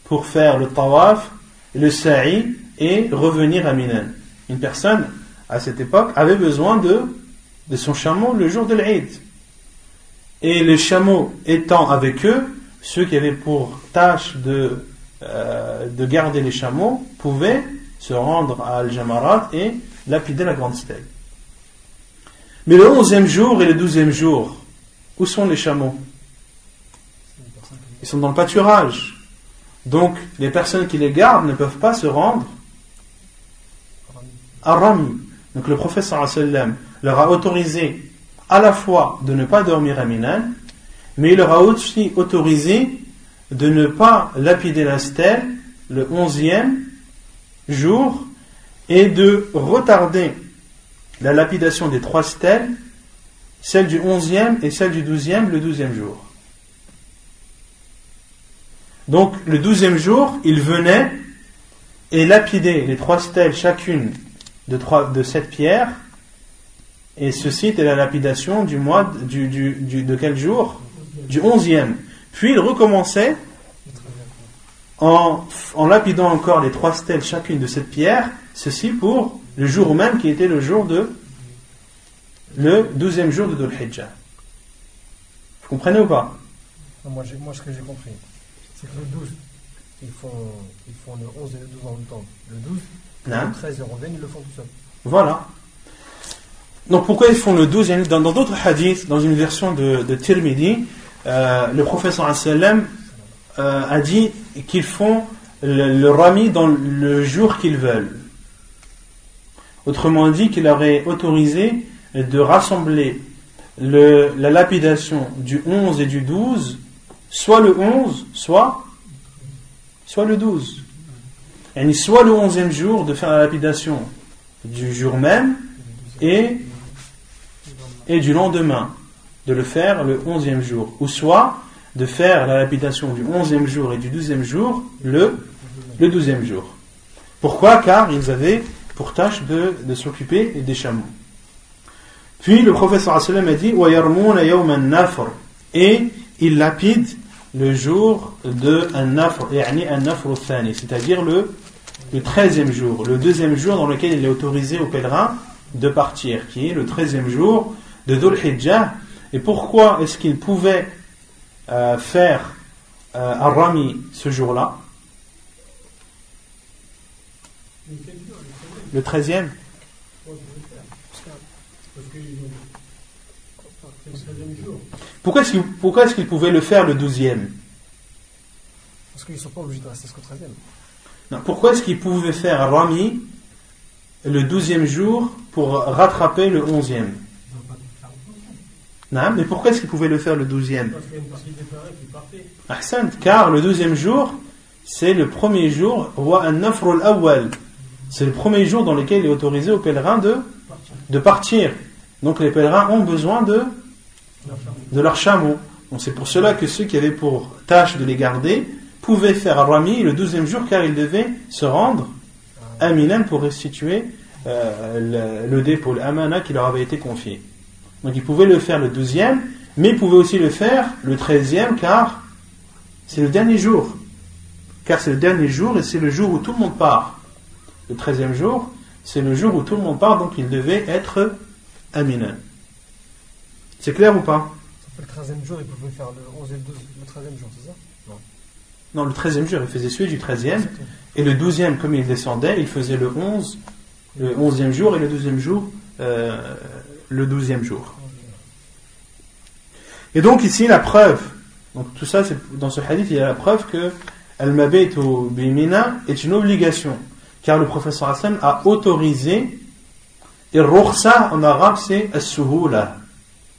pour faire le tawaf, le sa'i et revenir à Minan. Une personne, à cette époque, avait besoin de, de son chameau le jour de l'Aïd. Et les chameaux étant avec eux, ceux qui avaient pour tâche de euh, de garder les chameaux pouvaient se rendre à Al-Jamarat et lapider la grande stèle. Mais le onzième jour et le douzième jour, où sont les chameaux? Ils sont dans le pâturage. Donc, les personnes qui les gardent ne peuvent pas se rendre à Rami. Donc, le professeur leur a autorisé à la fois de ne pas dormir à Minan, mais il leur a aussi autorisé de ne pas lapider la stèle le onzième jour et de retarder la lapidation des trois stèles, celle du onzième et celle du douzième, le douzième jour. Donc le douzième jour, il venait et lapidait les trois stèles chacune de, trois, de sept pierres, et ceci était la lapidation du mois du, du, de quel jour? Du onzième. Puis il recommençait en, lapidant encore les trois stèles chacune de cette pierre, ceci pour le jour même qui était le jour de le douzième jour de Dhul Hijjah. Vous comprenez ou pas? Moi, moi, ce que j'ai compris, c'est que le 12, ils font, ils font le 11 et le 12 en même temps. Le 12, le 13 et le ils le font tout seul. Voilà. Donc pourquoi ils font le 12 Dans d'autres hadiths, dans une version de, de Tirmidhi, euh, le professeur euh, a dit qu'ils font le, rami dans le jour qu'ils veulent. Autrement dit, qu'il aurait autorisé de rassembler la lapidation du 11 et du 12, soit le 11, soit, soit le 12. Et soit le 11e jour de faire la lapidation du jour même et, et du lendemain de le faire le onzième jour, ou soit de faire la lapidation du onzième jour et du douzième jour le, le douzième jour. Pourquoi? Car ils avaient pour tâche de, de s'occuper des chameaux. Puis le professeur a dit et il lapide le jour de un nafr, c'est-à-dire le, le 13e jour, le deuxième jour dans lequel il est autorisé aux pèlerins de partir, qui est le 13e jour de Dhul Hijjah et pourquoi est-ce qu'il pouvait euh, faire euh, Rami ce jour-là? Le 13e Pourquoi est-ce qu'il pouvait le faire le 12e Parce qu'ils ne sont pas obligés de rester jusqu'au 13e. Pourquoi est-ce qu'il pouvait faire Rami le 12e jour pour rattraper le 11e mais pourquoi est-ce qu'il pouvait le faire le douzième? Car le douzième jour, c'est le premier jour, c'est le premier jour dans lequel il est autorisé aux pèlerins de, de partir. Donc les pèlerins ont besoin de, de leur chameau. C'est pour cela que ceux qui avaient pour tâche de les garder pouvaient faire Rami le douzième jour car ils devaient se rendre à Minan pour restituer euh, le, dépôt, l'amana qui leur avait été confié. Donc ils pouvaient le faire le douzième, mais ils pouvaient aussi le faire le treizième car c'est le dernier jour. Car c'est le dernier jour et c'est le jour où tout le monde part. Le treizième jour, c'est le jour où tout le monde part, donc il devait être à Minan. C'est clair ou pas? Le treizième jour, il pouvait faire le 11 et le 12, le treizième jour, c'est ça? Non. le treizième jour, il faisait celui du treizième. Et le douzième, comme il descendait, il faisait le 11 le onzième jour et le douzième jour, euh, le douzième jour. Et donc ici la preuve, donc tout ça c'est dans ce hadith il y a la preuve que al-mabitu bimina est une obligation, car le professeur Hassan a autorisé et rukhsa en arabe c'est as-suhula.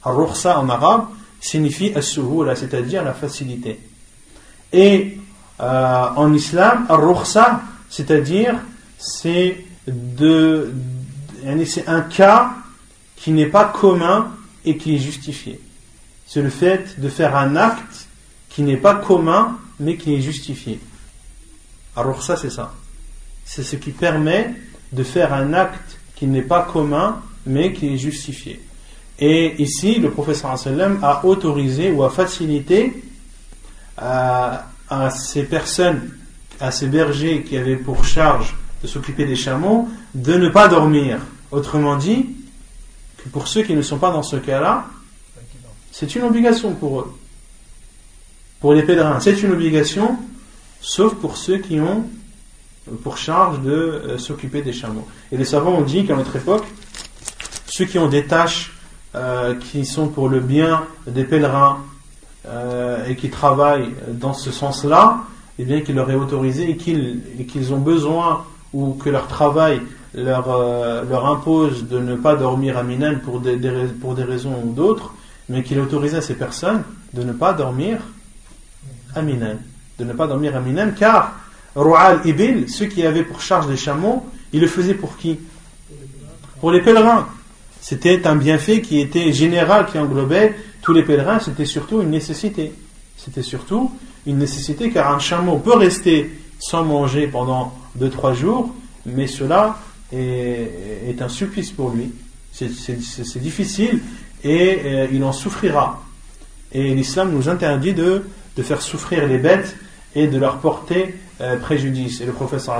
En arabe signifie as-suhula, c'est-à-dire la facilité. Et euh, en islam, al-rukhsa, c'est-à-dire c'est de, c'est un cas qui n'est pas commun et qui est justifié. C'est le fait de faire un acte qui n'est pas commun mais qui est justifié. Alors ça c'est ça. C'est ce qui permet de faire un acte qui n'est pas commun mais qui est justifié. Et ici, le professeur a autorisé ou a facilité à, à ces personnes, à ces bergers qui avaient pour charge de s'occuper des chameaux, de ne pas dormir. Autrement dit, que pour ceux qui ne sont pas dans ce cas-là, c'est une obligation pour eux. Pour les pèlerins, c'est une obligation, sauf pour ceux qui ont pour charge de euh, s'occuper des chameaux. Et les savants ont dit qu'à notre époque, ceux qui ont des tâches euh, qui sont pour le bien des pèlerins euh, et qui travaillent dans ce sens-là, eh bien qu'il leur est autorisé et qu'ils ont besoin ou que leur travail leur, euh, leur impose de ne pas dormir à Minan pour des, pour des raisons ou d'autres, mais qu'il autorise à ces personnes de ne pas dormir à Minan. De ne pas dormir à Minan, car Ru'al Ibil, ceux qui avaient pour charge des chameaux, ils le faisaient pour qui? Pour les pèlerins. C'était un bienfait qui était général, qui englobait tous les pèlerins, c'était surtout une nécessité. C'était surtout une nécessité car un chameau peut rester sans manger pendant 2-3 jours, mais cela est, un supplice pour lui. C'est difficile et euh, il en souffrira. Et l'islam nous interdit de, de, faire souffrir les bêtes et de leur porter euh, préjudice. Et le professeur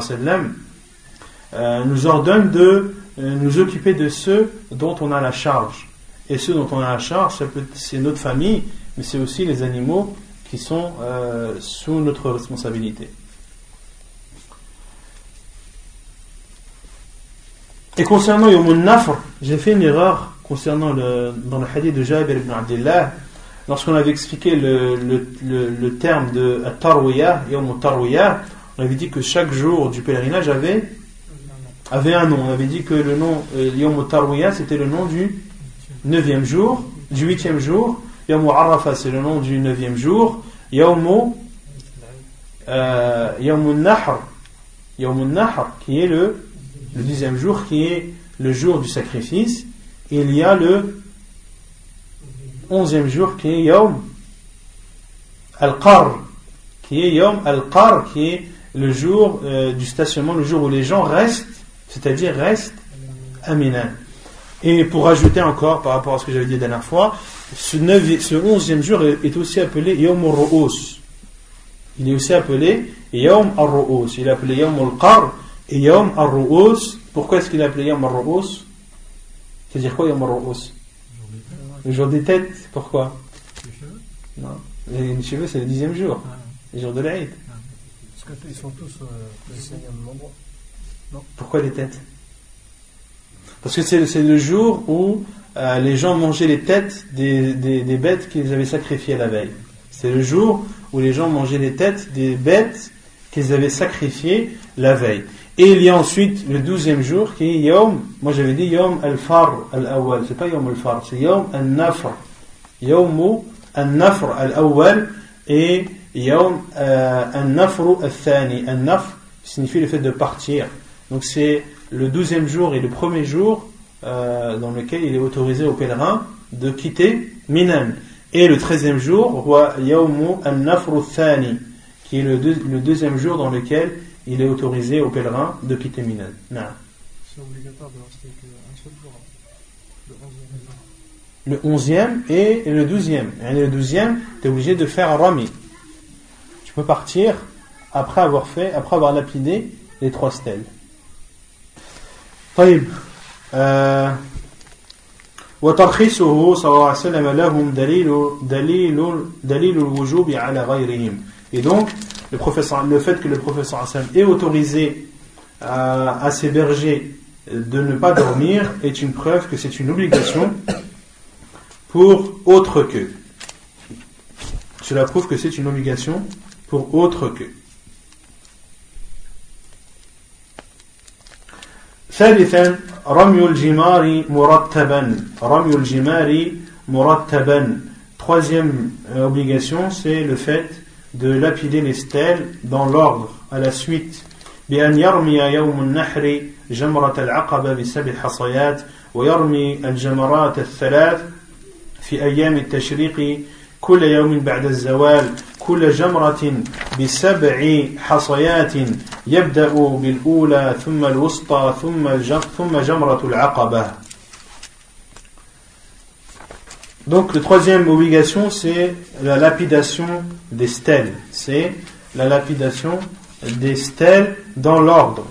euh, nous ordonne de nous occuper de ceux dont on a la charge. Et ceux dont on a la charge, c'est notre famille, mais c'est aussi les animaux qui sont sous notre responsabilité. Et concernant Yom Nafr, j'ai fait une erreur concernant le, dans le hadith de Jabir ibn Abdullah, lorsqu'on avait expliqué le, le, le, terme de Tarwiyah, Yom Tarwiyah, on avait dit que chaque jour du pèlerinage avait, avait un nom. On avait dit que le nom euh, Yom Tarwiyah c'était le nom du neuvième jour, du huitième jour. Yom Arafah c'est le nom du neuvième jour. Yom euh, Nahr, Nahr qui est le le dixième jour qui est le jour du sacrifice. Il y a le onzième jour qui est Yom Al-Qar, qui est Yom Al-Qar, qui est le jour euh, du stationnement, le jour où les gens restent, c'est-à-dire restent à Et pour ajouter encore par rapport à ce que j'avais dit la dernière fois, ce, ce onzième jour est aussi appelé Yom Al-Ru'us. Il est aussi appelé Yom Al-Ru'us. Il est appelé Yom Al-Qar et Yom Ar-Ru'us, pourquoi est-ce qu'il a appelé Yom Ar-Ru'us C'est-à-dire quoi Yom Ar-Ru'us Le jour des têtes, pourquoi? Les cheveux Non, les cheveux c'est le dixième jour, ah. le jour de l'Aïd. Parce qu'ils sont tous positionnés au même endroit. Non pourquoi les têtes? Parce que c'est le jour où euh, les gens mangeaient les têtes des, des, des bêtes qu'ils avaient sacrifiées la veille. C'est le jour où les gens mangeaient les têtes des bêtes qu'ils avaient sacrifiées la veille. Et il y a ensuite le douzième jour qui est Yom, moi j'avais dit Yom al-Far al-Awwal, c'est pas Yom al-Far, c'est Yom al-Nafr. Yom al-Nafr al-Awwal et Yom euh, al-Nafr al-Thani. Al-Nafr signifie le fait de partir. Donc c'est le douzième jour et le premier jour euh, dans lequel il est autorisé aux pèlerins de quitter Minan. Et le treizième jour, Yom al-Nafr al-Thani, qui est le, le deuxième jour dans lequel il est autorisé aux pèlerins de quitter Minan. C'est obligatoire de rester qu'un seul jour. Le onzième et le douzième. Et le douzième, tu es obligé de faire un rami. Tu peux partir après avoir fait, après avoir lapidé les trois stèles. طيب وترخيصه صلى الله عليه وسلم لهم دليل دليل دليل الوجوب على غيرهم et donc le, professeur, le fait que le professeur ait autorisé à, à, ses bergers de ne pas dormir est une preuve que c'est une obligation pour autre que. Cela prouve que c'est une obligation pour autre que. ثالثا رمي الجمار مرتبا رمي الجمار مرتبا troisième obligation c'est le fait de lapider les stèles dans l'ordre. À la suite بأن يرمي يوم النحر جمرة العقبة بسبع حصيات ويرمي الجمرات الثلاث في أيام التشريق كل يوم بعد الزوال. كل جمرة بسبع حصيات يبدأ بالأولى ثم الوسطى ثم ثم جمرة العقبة. Donc, la troisième obligation, c'est la lapidation des stèles. C'est la lapidation des stèles dans l'ordre.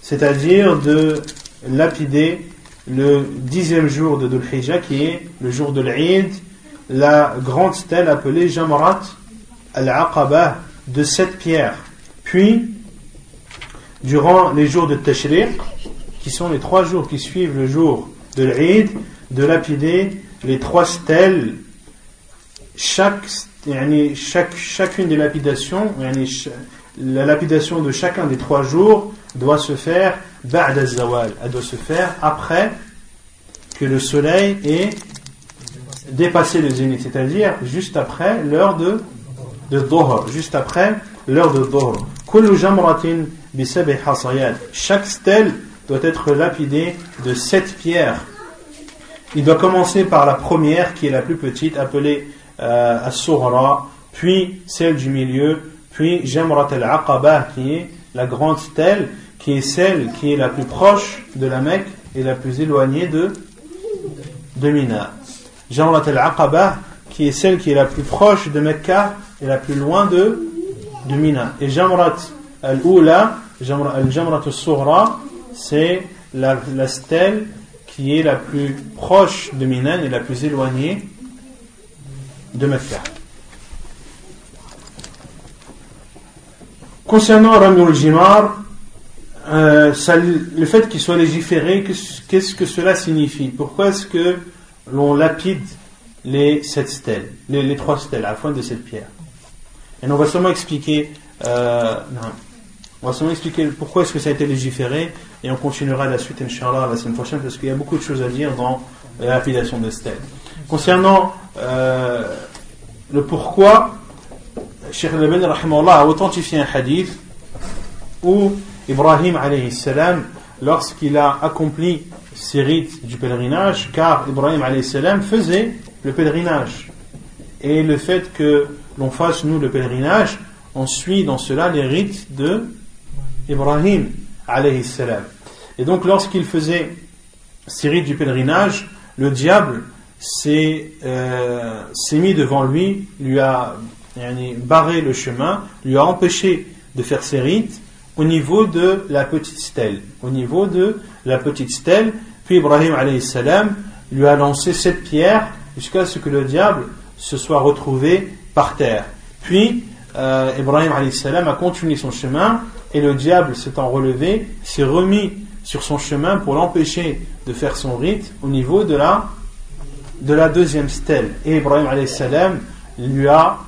C'est-à-dire de lapider le dixième jour de Dhul qui est le jour de l'Eid, la grande stèle appelée Jamrat al-Aqaba de sept pierres. Puis, durant les jours de Tashriq, qui sont les trois jours qui suivent le jour de l'Eid, de lapider les trois stèles, chaque, chaque, chacune des lapidations, la lapidation de chacun des trois jours doit se faire elle doit se faire après que le soleil ait dépassé le zénith, c'est-à-dire juste après l'heure de, de juste après l'heure de Dhuhr. Chaque stèle doit être lapidée de sept pierres il doit commencer par la première qui est la plus petite, appelée euh, puis celle du milieu, puis Jamrat al-Aqaba qui est la grande stèle, qui est celle qui est la plus proche de la Mecque et la plus éloignée de, de Mina. Jamrat al-Aqaba qui est celle qui est la plus proche de Mecca et la plus loin de, de Mina. Et Jamrat al-Ula, Jamrat al-Sughra, c'est la, la stèle qui est la plus proche de Minan et la plus éloignée de Mecca. Concernant Ramul Jimar, euh, le fait qu'il soit légiféré, qu'est-ce que cela signifie? Pourquoi est-ce que l'on lapide les sept stèles, les, trois stèles à la fin de cette pierre? Et on va seulement expliquer, euh, on va seulement expliquer pourquoi est-ce que ça a été légiféré et on continuera la suite, Inch'Allah, la semaine prochaine, parce qu'il y a beaucoup de choses à dire dans la lapidation de stèles. Concernant euh, le pourquoi, Cheikh Al-Bani a authentifié un hadith où Ibrahim alayhi salam, lorsqu'il a accompli ses rites du pèlerinage, car Ibrahim alayhi salam faisait le pèlerinage. Et le fait que l'on fasse, nous, le pèlerinage, on suit dans cela les rites de Ibrahim Et donc lorsqu'il faisait ses rites du pèlerinage, le diable s'est euh, mis devant lui, lui a barré le chemin, lui a empêché de faire ses rites au niveau de la petite stèle. Au niveau de la petite stèle, puis Ibrahim salam lui a lancé cette pierre jusqu'à ce que le diable se soit retrouvé par terre. Puis euh, Ibrahim salam a continué son chemin et le diable s'étant relevé, s'est remis sur son chemin pour l'empêcher de faire son rite au niveau de la, de la deuxième stèle. Et Ibrahim salam lui a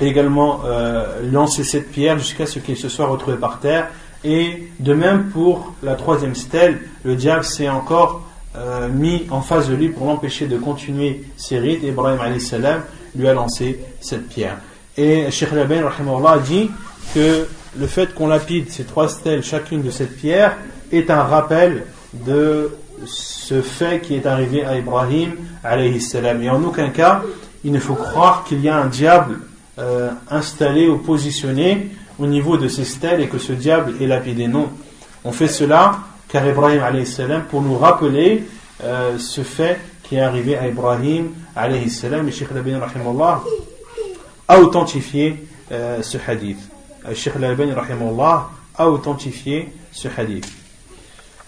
également euh, lancé cette pierre jusqu'à ce qu'il se soit retrouvé par terre Et de même pour la troisième stèle, le diable s'est encore euh, mis en face de lui pour l'empêcher de continuer ses rites. Ibrahim salam lui a lancé cette pierre. Et Sheikh Laben a dit que le fait qu'on lapide ces trois stèles, chacune de cette pierre, est un rappel de ce fait qui est arrivé à Ibrahim salam. Et en aucun cas, il ne faut croire qu'il y a un diable euh, installé ou positionné au niveau de ces stèles et que ce diable est lapidé. Non. On fait cela car Ibrahim salam pour nous rappeler euh, ce fait qui est arrivé à Ibrahim salam et Sheikh Labin a authentifié euh, ce hadith. Sheikh Labin a authentifié ce hadith.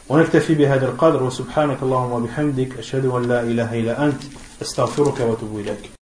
ونكتفي بهذا القدر وسبحانك اللهم وبحمدك أشهد أن لا إله إلا أنت أستغفرك وأتوب إليك